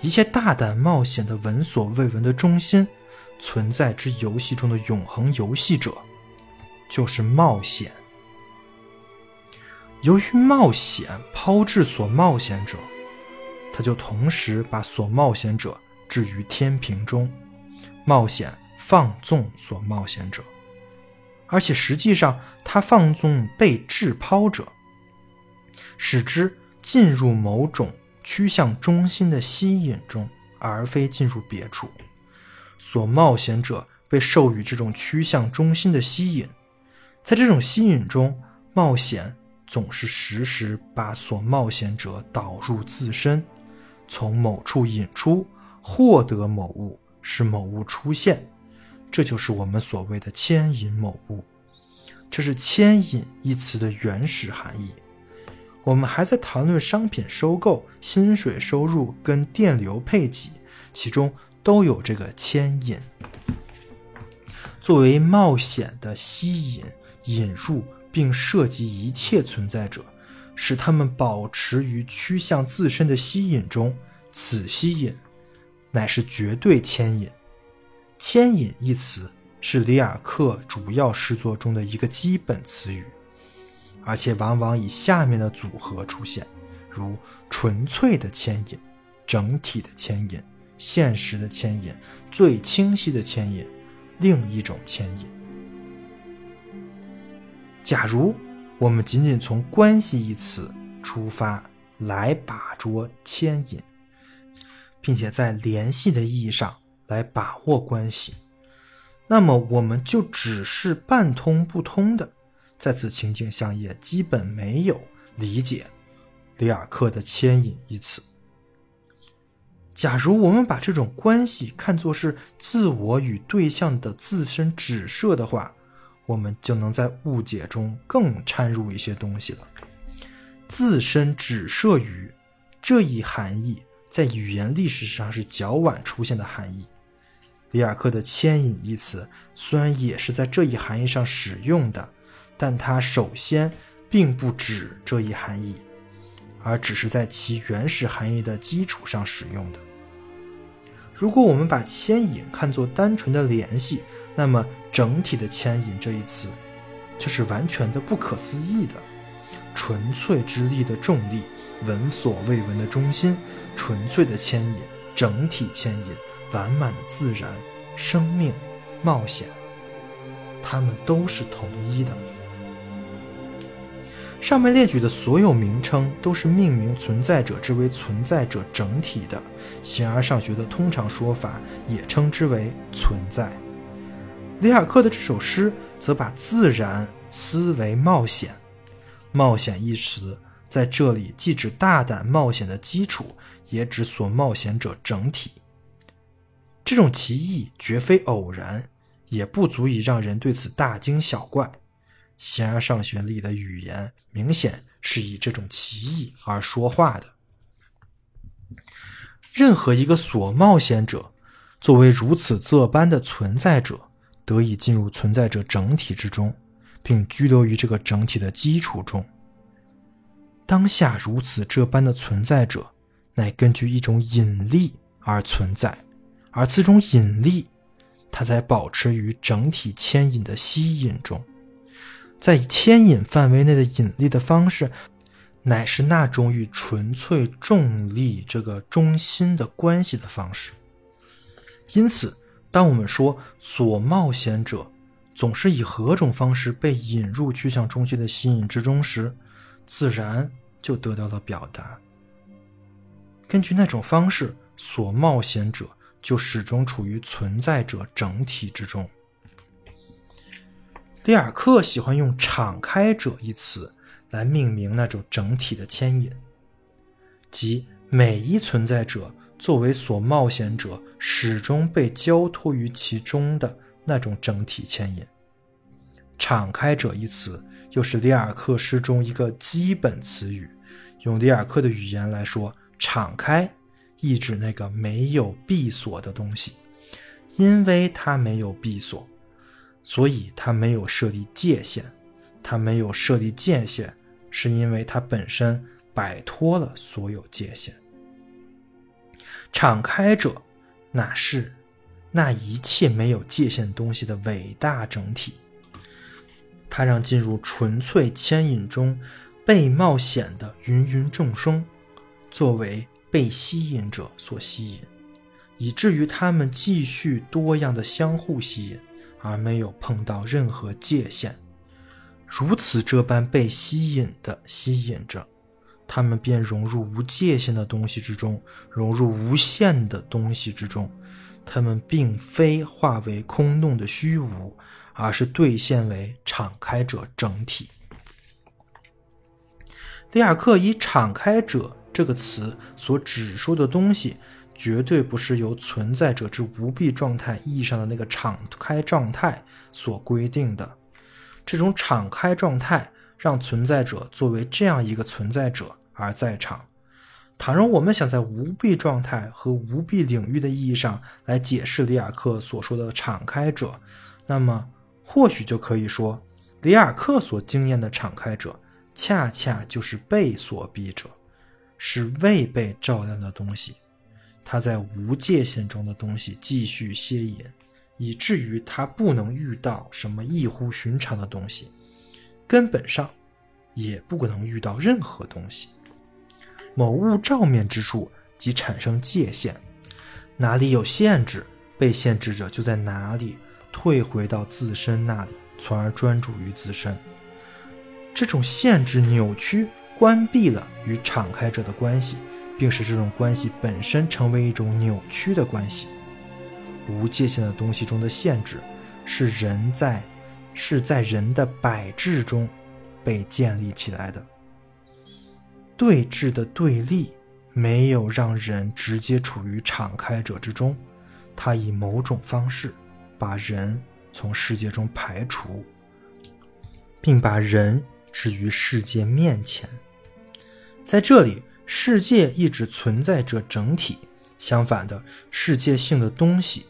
一切大胆冒险的闻所未闻的中心，存在之游戏中的永恒游戏者，就是冒险。由于冒险抛掷所冒险者，他就同时把所冒险者置于天平中，冒险放纵所冒险者，而且实际上他放纵被掷抛者，使之进入某种。趋向中心的吸引中，而非进入别处。所冒险者被授予这种趋向中心的吸引，在这种吸引中，冒险总是时时把所冒险者导入自身，从某处引出，获得某物，使某物出现。这就是我们所谓的牵引某物。这是“牵引”一词的原始含义。我们还在谈论商品收购、薪水收入跟电流配给，其中都有这个牵引。作为冒险的吸引、引入并涉及一切存在者，使他们保持于趋向自身的吸引中，此吸引乃是绝对牵引。牵引一词是里尔克主要诗作中的一个基本词语。而且往往以下面的组合出现，如纯粹的牵引、整体的牵引、现实的牵引、最清晰的牵引、另一种牵引。假如我们仅仅从“关系”一词出发来把捉牵引，并且在联系的意义上来把握关系，那么我们就只是半通不通的。在此情景下，也基本没有理解里尔克的牵引一词。假如我们把这种关系看作是自我与对象的自身指涉的话，我们就能在误解中更掺入一些东西了。自身指涉于这一含义，在语言历史上是较晚出现的含义。里尔克的牵引一词虽然也是在这一含义上使用的。但它首先并不指这一含义，而只是在其原始含义的基础上使用的。如果我们把牵引看作单纯的联系，那么整体的牵引这一词就是完全的不可思议的。纯粹之力的重力，闻所未闻的中心，纯粹的牵引，整体牵引，完满的自然，生命，冒险，它们都是统一的。上面列举的所有名称都是命名存在者之为存在者整体的，形而上学的通常说法也称之为存在。里尔克的这首诗则把自然思为冒险，冒险一词在这里既指大胆冒险的基础，也指所冒险者整体。这种奇异绝非偶然，也不足以让人对此大惊小怪。形而上学里的语言明显是以这种奇异而说话的。任何一个所冒险者，作为如此这般的存在者，得以进入存在者整体之中，并居留于这个整体的基础中。当下如此这般的存在者，乃根据一种引力而存在，而此种引力，它才保持于整体牵引的吸引中。在牵引范围内的引力的方式，乃是那种与纯粹重力这个中心的关系的方式。因此，当我们说所冒险者总是以何种方式被引入趋向中心的吸引之中时，自然就得到了表达。根据那种方式，所冒险者就始终处于存在者整体之中。里尔克喜欢用“敞开者”一词来命名那种整体的牵引，即每一存在者作为所冒险者，始终被交托于其中的那种整体牵引。“敞开者”一词又是里尔克诗中一个基本词语。用里尔克的语言来说，“敞开”意指那个没有闭锁的东西，因为它没有闭锁。所以，它没有设立界限，它没有设立界限，是因为它本身摆脱了所有界限。敞开者，那是那一切没有界限东西的伟大整体。它让进入纯粹牵引中被冒险的芸芸众生，作为被吸引者所吸引，以至于他们继续多样的相互吸引。而没有碰到任何界限，如此这般被吸引的吸引着，他们便融入无界限的东西之中，融入无限的东西之中。他们并非化为空洞的虚无，而是兑现为敞开者整体。里尔克以“敞开者”这个词所指出的东西。绝对不是由存在者之无蔽状态意义上的那个敞开状态所规定的。这种敞开状态让存在者作为这样一个存在者而在场。倘若我们想在无蔽状态和无蔽领域的意义上来解释里尔克所说的敞开者，那么或许就可以说，里尔克所经验的敞开者，恰恰就是被所逼者，是未被照亮的东西。他在无界限中的东西继续歇引，以至于他不能遇到什么异乎寻常的东西，根本上也不可能遇到任何东西。某物照面之处即产生界限，哪里有限制，被限制者就在哪里退回到自身那里，从而专注于自身。这种限制扭曲、关闭了与敞开者的关系。并使这种关系本身成为一种扭曲的关系。无界限的东西中的限制，是人在是在人的摆置中被建立起来的。对峙的对立没有让人直接处于敞开者之中，它以某种方式把人从世界中排除，并把人置于世界面前。在这里。世界一直存在着整体，相反的，世界性的东西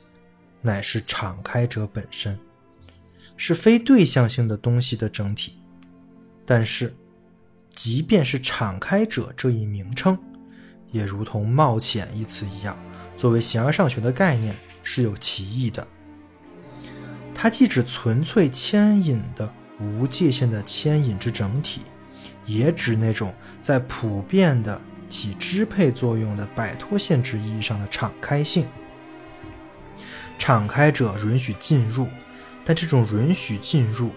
乃是敞开者本身，是非对象性的东西的整体。但是，即便是敞开者这一名称，也如同冒险一词一样，作为形而上学的概念是有歧义的。它既指纯粹牵引的无界限的牵引之整体。也指那种在普遍的起支配作用的摆脱限制意义上的敞开性。敞开者允许进入，但这种允许进入，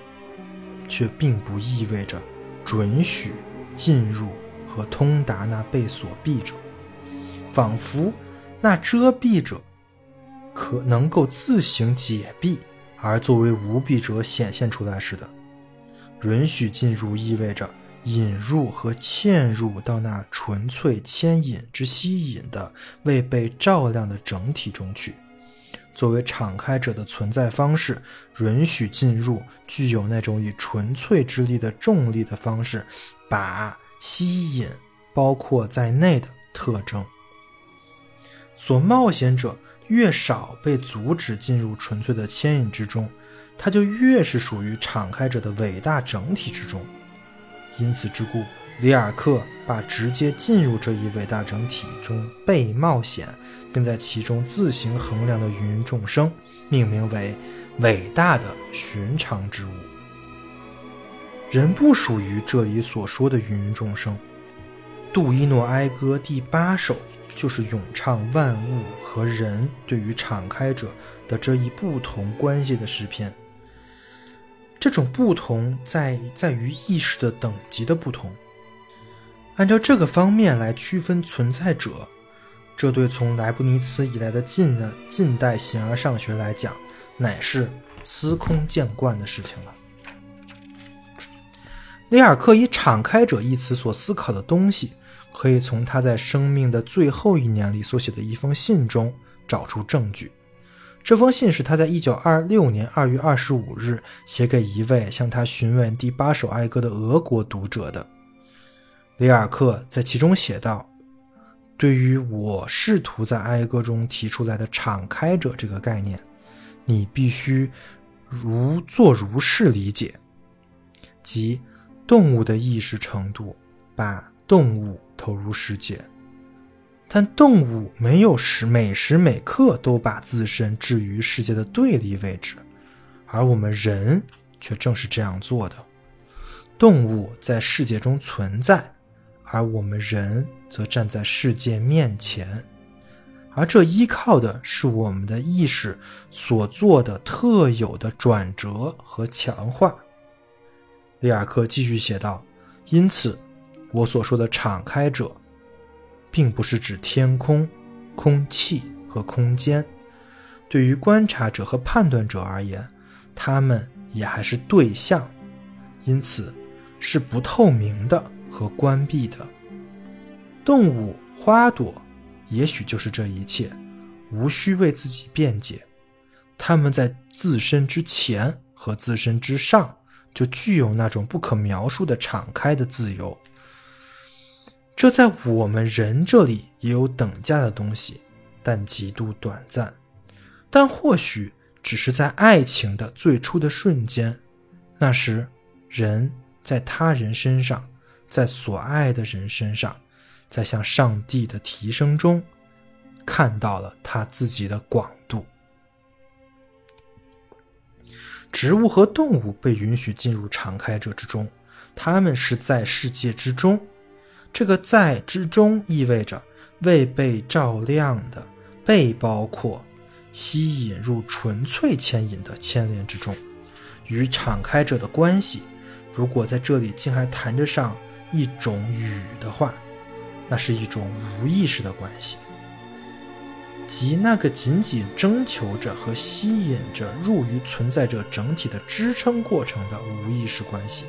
却并不意味着准许进入和通达那被锁闭者，仿佛那遮蔽者可能够自行解闭，而作为无蔽者显现出来似的。允许进入意味着。引入和嵌入到那纯粹牵引之吸引的未被照亮的整体中去，作为敞开者的存在方式，允许进入具有那种以纯粹之力的重力的方式，把吸引包括在内的特征。所冒险者越少被阻止进入纯粹的牵引之中，他就越是属于敞开者的伟大整体之中。因此之故，里尔克把直接进入这一伟大整体中被冒险，并在其中自行衡量的芸芸众生，命名为伟大的寻常之物。人不属于这里所说的芸芸众生。杜伊诺哀歌第八首就是咏唱万物和人对于敞开者的这一不同关系的诗篇。这种不同在在于意识的等级的不同。按照这个方面来区分存在者，这对从莱布尼茨以来的近近代形而上学来讲，乃是司空见惯的事情了。里尔克以“敞开者”一词所思考的东西。可以从他在生命的最后一年里所写的一封信中找出证据。这封信是他在1926年2月25日写给一位向他询问第八首哀歌的俄国读者的。里尔克在其中写道：“对于我试图在哀歌中提出来的‘敞开者’这个概念，你必须如做如是理解，即动物的意识程度把。”动物投入世界，但动物没有时每时每刻都把自身置于世界的对立位置，而我们人却正是这样做的。动物在世界中存在，而我们人则站在世界面前，而这依靠的是我们的意识所做的特有的转折和强化。里尔克继续写道：“因此。”我所说的敞开者，并不是指天空、空气和空间。对于观察者和判断者而言，他们也还是对象，因此是不透明的和关闭的。动物、花朵，也许就是这一切，无需为自己辩解。他们在自身之前和自身之上，就具有那种不可描述的敞开的自由。这在我们人这里也有等价的东西，但极度短暂。但或许只是在爱情的最初的瞬间，那时人在他人身上，在所爱的人身上，在向上帝的提升中，看到了他自己的广度。植物和动物被允许进入敞开者之中，他们是在世界之中。这个在之中意味着未被照亮的、被包括、吸引入纯粹牵引的牵连之中，与敞开者的关系，如果在这里竟还谈得上一种与的话，那是一种无意识的关系，即那个仅仅征求着和吸引着入于存在者整体的支撑过程的无意识关系，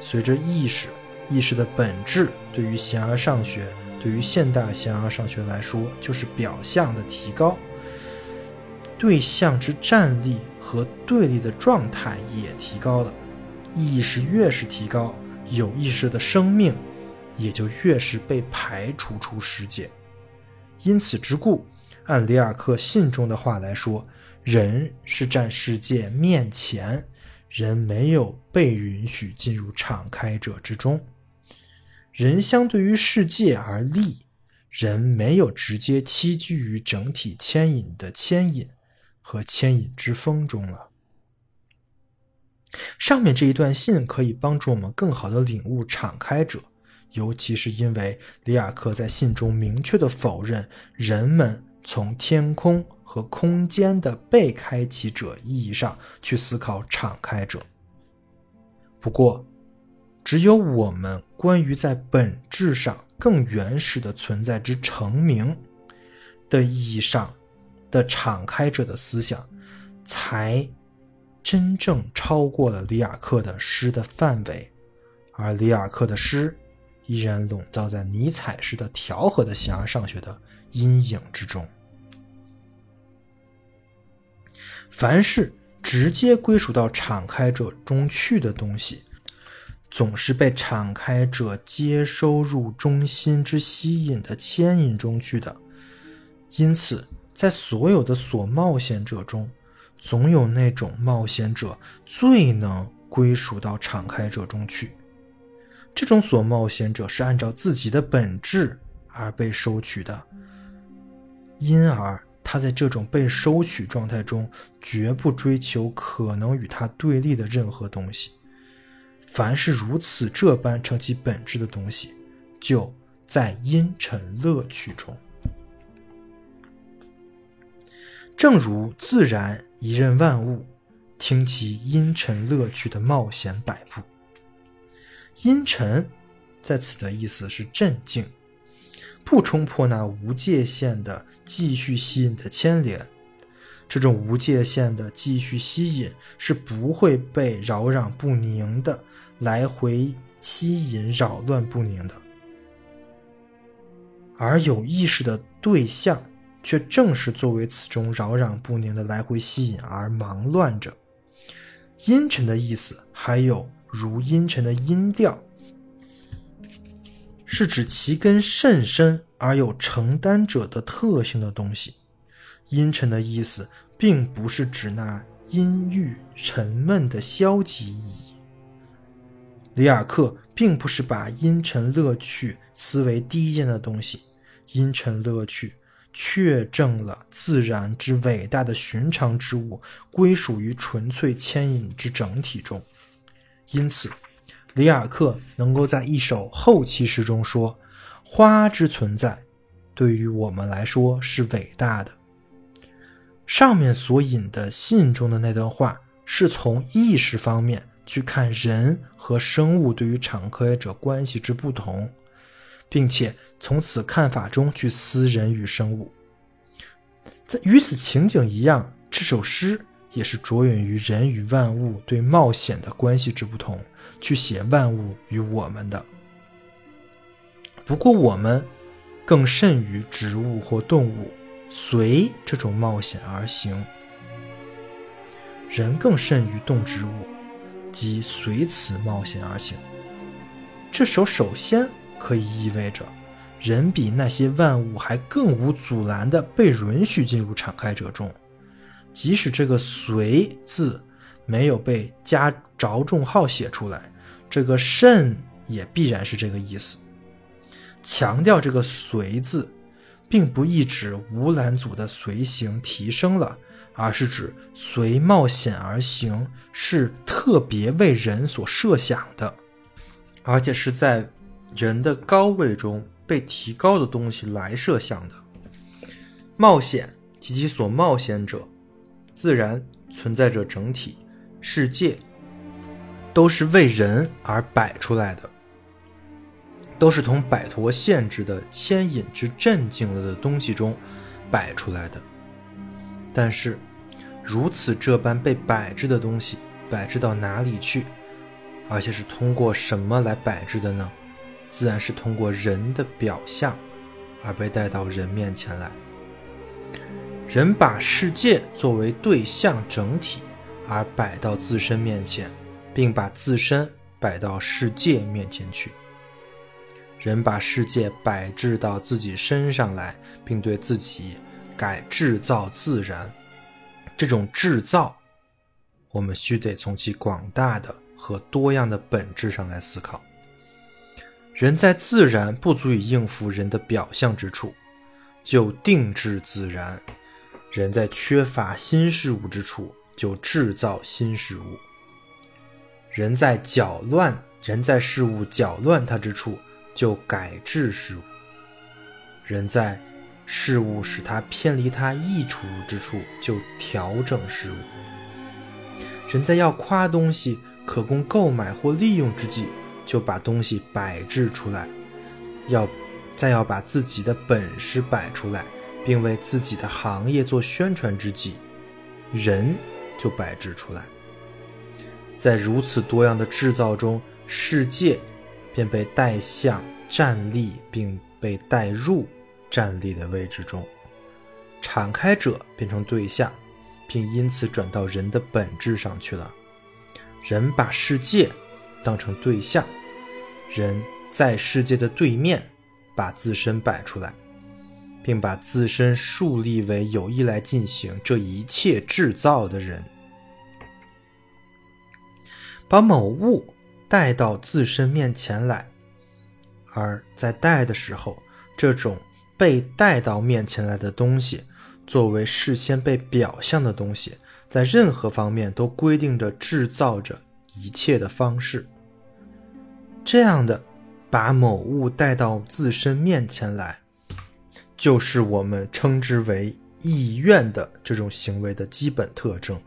随着意识。意识的本质，对于形而上学，对于现代形而上学来说，就是表象的提高。对象之站立和对立的状态也提高了。意识越是提高，有意识的生命也就越是被排除出世界。因此之故，按里尔克信中的话来说，人是站世界面前，人没有被允许进入敞开者之中。人相对于世界而立，人没有直接栖居于整体牵引的牵引和牵引之风中了。上面这一段信可以帮助我们更好的领悟敞开者，尤其是因为里雅克在信中明确的否认人们从天空和空间的被开启者意义上去思考敞开者。不过。只有我们关于在本质上更原始的存在之成名的意义上的敞开者的思想，才真正超过了里雅克的诗的范围，而里雅克的诗依然笼罩在尼采式的调和的形而上学的阴影之中。凡是直接归属到敞开者中去的东西。总是被敞开者接收入中心之吸引的牵引中去的，因此，在所有的所冒险者中，总有那种冒险者最能归属到敞开者中去。这种所冒险者是按照自己的本质而被收取的，因而他在这种被收取状态中，绝不追求可能与他对立的任何东西。凡是如此这般成其本质的东西，就在阴沉乐趣中。正如自然一任万物，听其阴沉乐趣的冒险摆布。阴沉在此的意思是镇静，不冲破那无界限的继续吸引的牵连。这种无界限的继续吸引是不会被扰攘不宁的。来回吸引、扰乱不宁的，而有意识的对象，却正是作为此中扰攘不宁的来回吸引而忙乱着。阴沉的意思，还有如阴沉的音调，是指其根甚深而有承担者的特性的东西。阴沉的意思，并不是指那阴郁沉闷的消极意义。里尔克并不是把阴沉乐趣思为低贱的东西，阴沉乐趣确证了自然之伟大的寻常之物归属于纯粹牵引之整体中。因此，里尔克能够在一首后期诗中说：“花之存在，对于我们来说是伟大的。”上面所引的信中的那段话，是从意识方面。去看人和生物对于场科学者关系之不同，并且从此看法中去思人与生物。在与此情景一样，这首诗也是着眼于人与万物对冒险的关系之不同，去写万物与我们的。不过，我们更甚于植物或动物，随这种冒险而行；人更甚于动植物。即随此冒险而行。这首首先可以意味着，人比那些万物还更无阻拦地被允许进入敞开者中，即使这个“随”字没有被加着重号写出来，这个“甚”也必然是这个意思。强调这个“随”字，并不意指无拦阻的随行提升了。而是指随冒险而行，是特别为人所设想的，而且是在人的高位中被提高的东西来设想的。冒险及其所冒险者，自然存在着整体世界，都是为人而摆出来的，都是从摆脱限制的牵引之镇静了的东西中摆出来的，但是。如此这般被摆置的东西，摆置到哪里去？而且是通过什么来摆置的呢？自然是通过人的表象，而被带到人面前来。人把世界作为对象整体，而摆到自身面前，并把自身摆到世界面前去。人把世界摆置到自己身上来，并对自己改制造自然。这种制造，我们须得从其广大的和多样的本质上来思考。人在自然不足以应付人的表象之处，就定制自然；人在缺乏新事物之处，就制造新事物；人在搅乱人在事物搅乱他之处，就改制事物；人在。事物使他偏离他益处之处，就调整事物。人在要夸东西可供购买或利用之际，就把东西摆置出来；要再要把自己的本事摆出来，并为自己的行业做宣传之际，人就摆置出来。在如此多样的制造中，世界便被带向站立，并被带入。站立的位置中，敞开者变成对象，并因此转到人的本质上去了。人把世界当成对象，人在世界的对面把自身摆出来，并把自身树立为有意来进行这一切制造的人，把某物带到自身面前来，而在带的时候，这种被带到面前来的东西，作为事先被表象的东西，在任何方面都规定着制造着一切的方式。这样的把某物带到自身面前来，就是我们称之为意愿的这种行为的基本特征。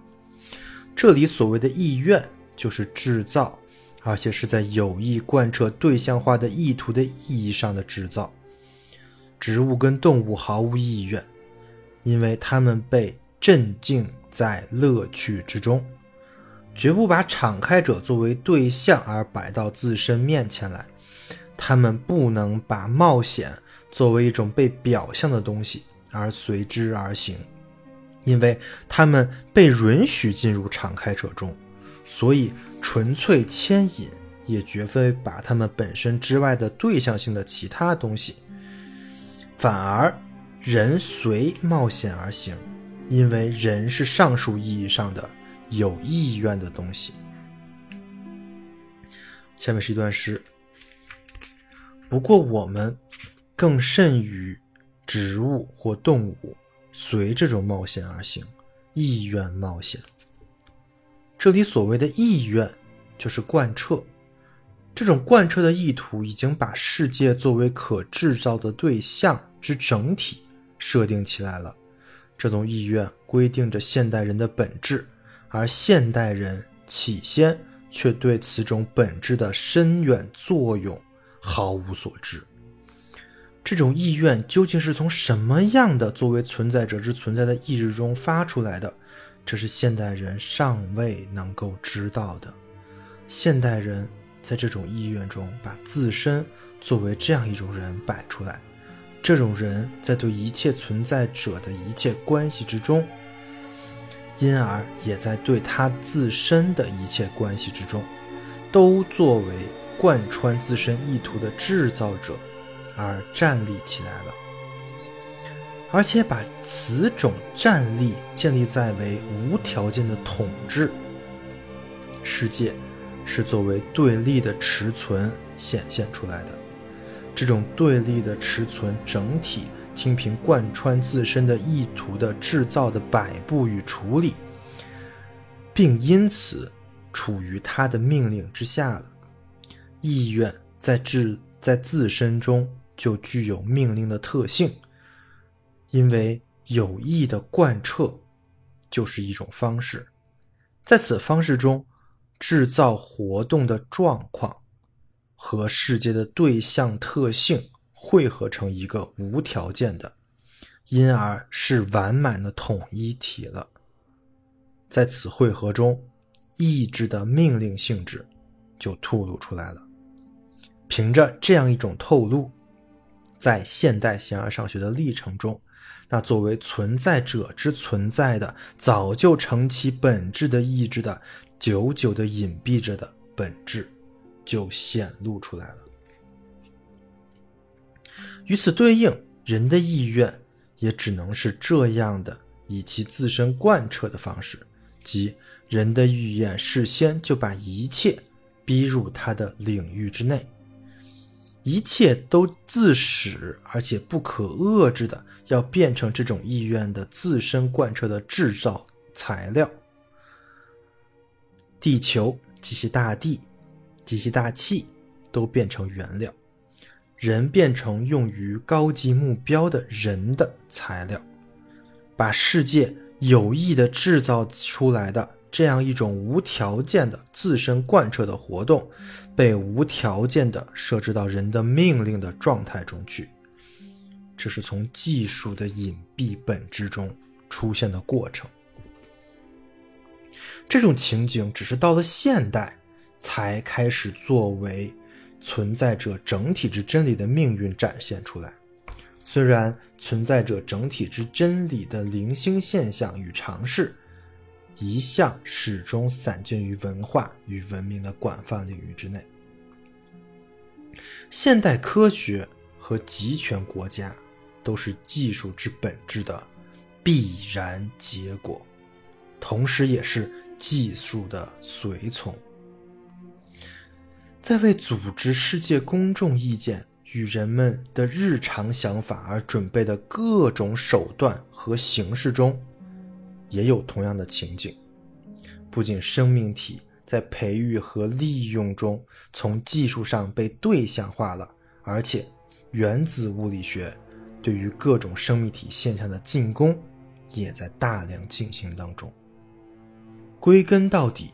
这里所谓的意愿，就是制造，而且是在有意贯彻对象化的意图的意义上的制造。植物跟动物毫无意愿，因为它们被镇静在乐趣之中，绝不把敞开者作为对象而摆到自身面前来。他们不能把冒险作为一种被表象的东西而随之而行。因为他们被允许进入敞开者中，所以纯粹牵引也绝非把他们本身之外的对象性的其他东西。反而，人随冒险而行，因为人是上述意义上的有意愿的东西。下面是一段诗。不过我们更甚于植物或动物。随这种冒险而行，意愿冒险。这里所谓的意愿，就是贯彻。这种贯彻的意图已经把世界作为可制造的对象之整体设定起来了。这种意愿规定着现代人的本质，而现代人起先却对此种本质的深远作用毫无所知。这种意愿究竟是从什么样的作为存在者之存在的意志中发出来的？这是现代人尚未能够知道的。现代人在这种意愿中，把自身作为这样一种人摆出来。这种人在对一切存在者的一切关系之中，因而也在对他自身的一切关系之中，都作为贯穿自身意图的制造者。而站立起来了，而且把此种战力建立在为无条件的统治。世界是作为对立的持存显现出来的，这种对立的持存整体听凭贯穿自身的意图的制造的摆布与处理，并因此处于他的命令之下了。意愿在自在自身中。就具有命令的特性，因为有意的贯彻就是一种方式，在此方式中制造活动的状况和世界的对象特性汇合成一个无条件的，因而是完满的统一体了。在此汇合中，意志的命令性质就透露出来了。凭着这样一种透露。在现代形而上学的历程中，那作为存在者之存在的，早就成其本质的意志的，久久的隐蔽着的本质，就显露出来了。与此对应，人的意愿也只能是这样的，以其自身贯彻的方式，即人的意愿事先就把一切逼入他的领域之内。一切都自始，而且不可遏制的要变成这种意愿的自身贯彻的制造材料。地球及其大地及其大气都变成原料，人变成用于高级目标的人的材料，把世界有意的制造出来的。这样一种无条件的自身贯彻的活动，被无条件的设置到人的命令的状态中去，这是从技术的隐蔽本质中出现的过程。这种情景只是到了现代才开始作为存在者整体之真理的命运展现出来。虽然存在者整体之真理的零星现象与尝试。一向始终散见于文化与文明的广泛领域之内。现代科学和集权国家都是技术之本质的必然结果，同时也是技术的随从。在为组织世界公众意见与人们的日常想法而准备的各种手段和形式中，也有同样的情景。不仅生命体在培育和利用中从技术上被对象化了，而且原子物理学对于各种生命体现象的进攻也在大量进行当中。归根到底，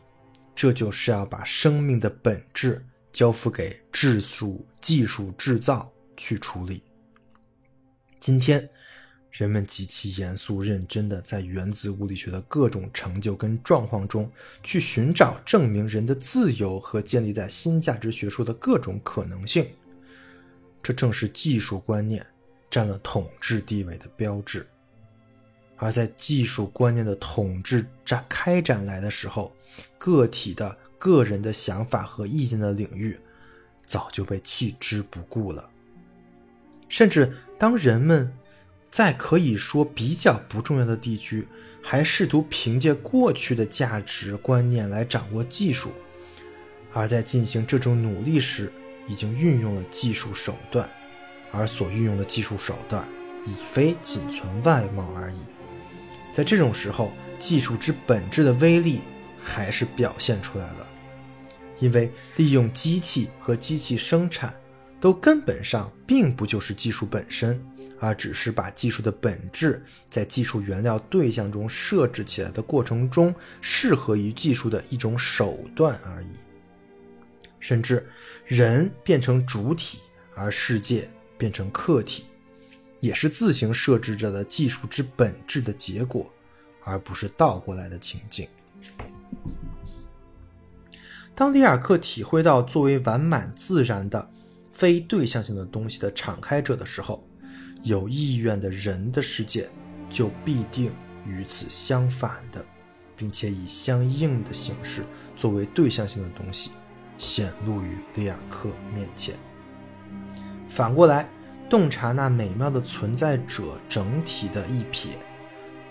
这就是要把生命的本质交付给质数技术制造去处理。今天，人们极其严肃认真地在原子物理学的各种成就跟状况中去寻找证明人的自由和建立在新价值学说的各种可能性。这正是技术观念占了统治地位的标志。而在技术观念的统治展开展来的时候，个体的个人的想法和意见的领域早就被弃之不顾了。甚至当人们在可以说比较不重要的地区，还试图凭借过去的价值观念来掌握技术，而在进行这种努力时，已经运用了技术手段，而所运用的技术手段已非仅存外貌而已。在这种时候，技术之本质的威力还是表现出来了，因为利用机器和机器生产，都根本上并不就是技术本身，而只是把技术的本质在技术原料对象中设置起来的过程中适合于技术的一种手段而已。甚至，人变成主体，而世界变成客体。也是自行设置着的技术之本质的结果，而不是倒过来的情境。当里尔克体会到作为完满自然的非对象性的东西的敞开者的时候，有意愿的人的世界就必定与此相反的，并且以相应的形式作为对象性的东西显露于里尔克面前。反过来。洞察那美妙的存在者整体的一瞥，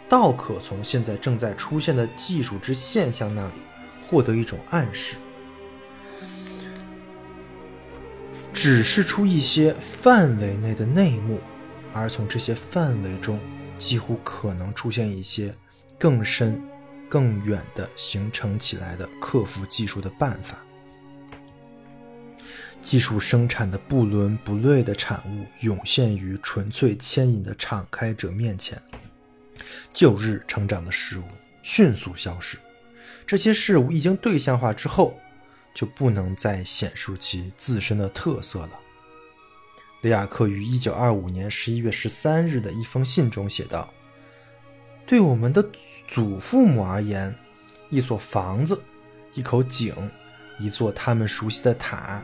倒可从现在正在出现的技术之现象那里获得一种暗示，指示出一些范围内的内幕，而从这些范围中，几乎可能出现一些更深、更远的形成起来的克服技术的办法。技术生产的不伦不类的产物涌现于纯粹牵引的敞开者面前，旧日成长的事物迅速消失。这些事物一经对象化之后，就不能再显示其自身的特色了。里亚克于1925年11月13日的一封信中写道：“对我们的祖父母而言，一所房子、一口井、一座他们熟悉的塔。”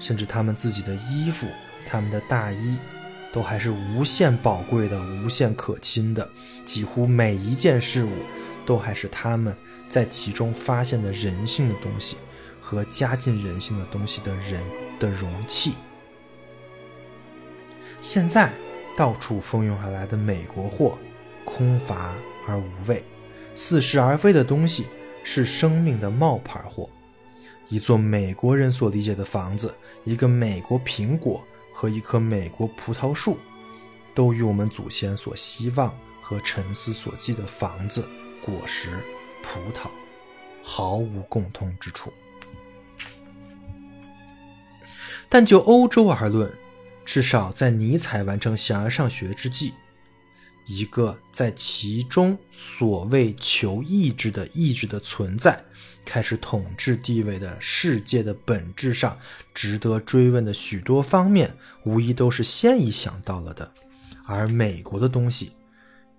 甚至他们自己的衣服、他们的大衣，都还是无限宝贵的、无限可亲的。几乎每一件事物，都还是他们在其中发现的人性的东西和加进人性的东西的人的容器。现在到处蜂拥而来的美国货，空乏而无味，似是而非的东西，是生命的冒牌货。一座美国人所理解的房子，一个美国苹果和一棵美国葡萄树，都与我们祖先所希望和沉思所记的房子、果实、葡萄毫无共通之处。但就欧洲而论，至少在尼采完成《形而上学》之际。一个在其中所谓求意志的意志的存在，开始统治地位的世界的本质上值得追问的许多方面，无疑都是先已想到了的。而美国的东西，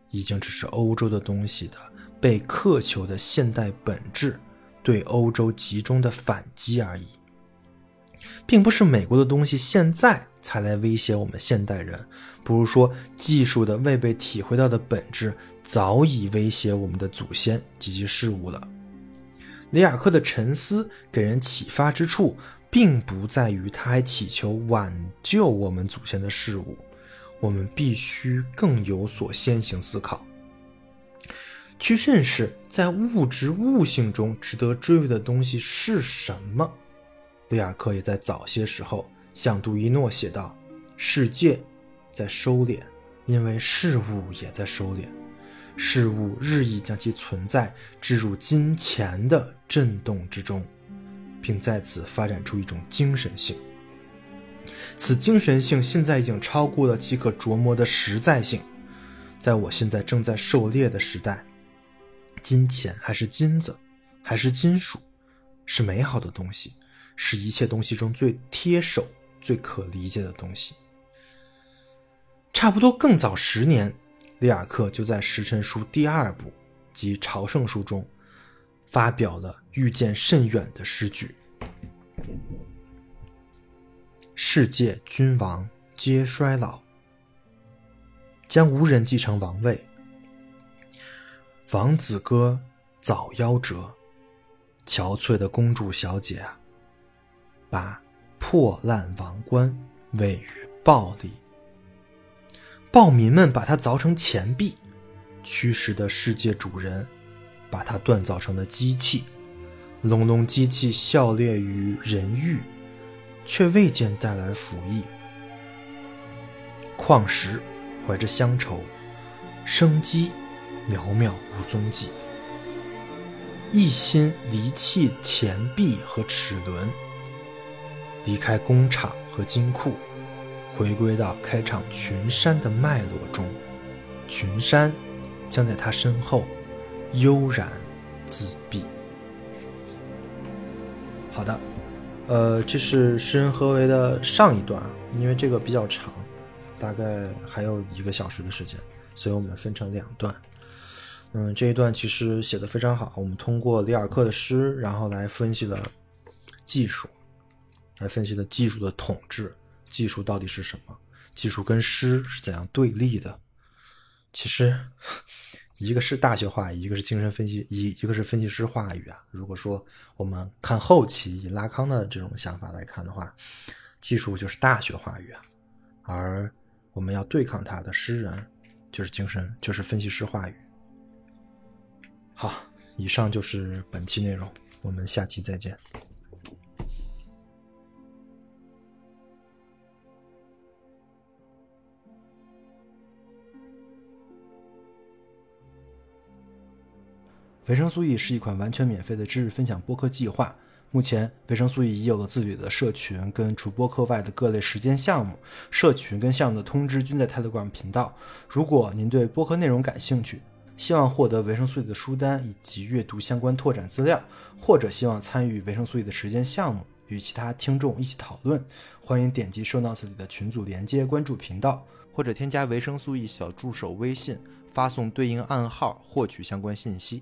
已经只是欧洲的东西的被渴求的现代本质对欧洲集中的反击而已，并不是美国的东西现在才来威胁我们现代人。不如说，技术的未被体会到的本质早已威胁我们的祖先及其事物了。里尔克的沉思给人启发之处，并不在于他还祈求挽救我们祖先的事物。我们必须更有所先行思考，去认识在物质物性中值得追问的东西是什么。里尔克也在早些时候向杜伊诺写道：“世界在收敛，因为事物也在收敛。事物日益将其存在置入金钱的震动之中，并在此发展出一种精神性。此精神性现在已经超过了其可琢磨的实在性。在我现在正在狩猎的时代，金钱还是金子，还是金属，是美好的东西。”是一切东西中最贴手、最可理解的东西。差不多更早十年，里尔克就在《时辰书》第二部及《朝圣书》中发表了预见甚远的诗句：“世界君王皆衰老，将无人继承王位。王子哥早夭折，憔悴的公主小姐啊！”把破烂王冠位于暴力，暴民们把它凿成钱币，驱使的世界主人把它锻造成了机器，隆隆机器效烈于人欲，却未见带来福益。矿石怀着乡愁，生机渺渺无踪迹，一心离弃钱币和齿轮。离开工厂和金库，回归到开场群山的脉络中，群山将在他身后悠然自闭。好的，呃，这是诗人何为的上一段，因为这个比较长，大概还有一个小时的时间，所以我们分成两段。嗯，这一段其实写的非常好，我们通过里尔克的诗，然后来分析了技术。来分析的技术的统治，技术到底是什么？技术跟诗是怎样对立的？其实，一个是大学话语，一个是精神分析，一一个是分析师话语啊。如果说我们看后期以拉康的这种想法来看的话，技术就是大学话语啊，而我们要对抗他的诗人就是精神，就是分析师话语。好，以上就是本期内容，我们下期再见。维生素 E 是一款完全免费的知识分享播客计划。目前，维生素 E 已有了自己的社群，跟除播客外的各类实践项目。社群跟项目的通知均在 Telegram 频道。如果您对播客内容感兴趣，希望获得维生素 E 的书单以及阅读相关拓展资料，或者希望参与维生素 E 的实践项目，与其他听众一起讨论，欢迎点击 Show Notes 里的群组连接，关注频道，或者添加维生素 E 小助手微信，发送对应暗号获取相关信息。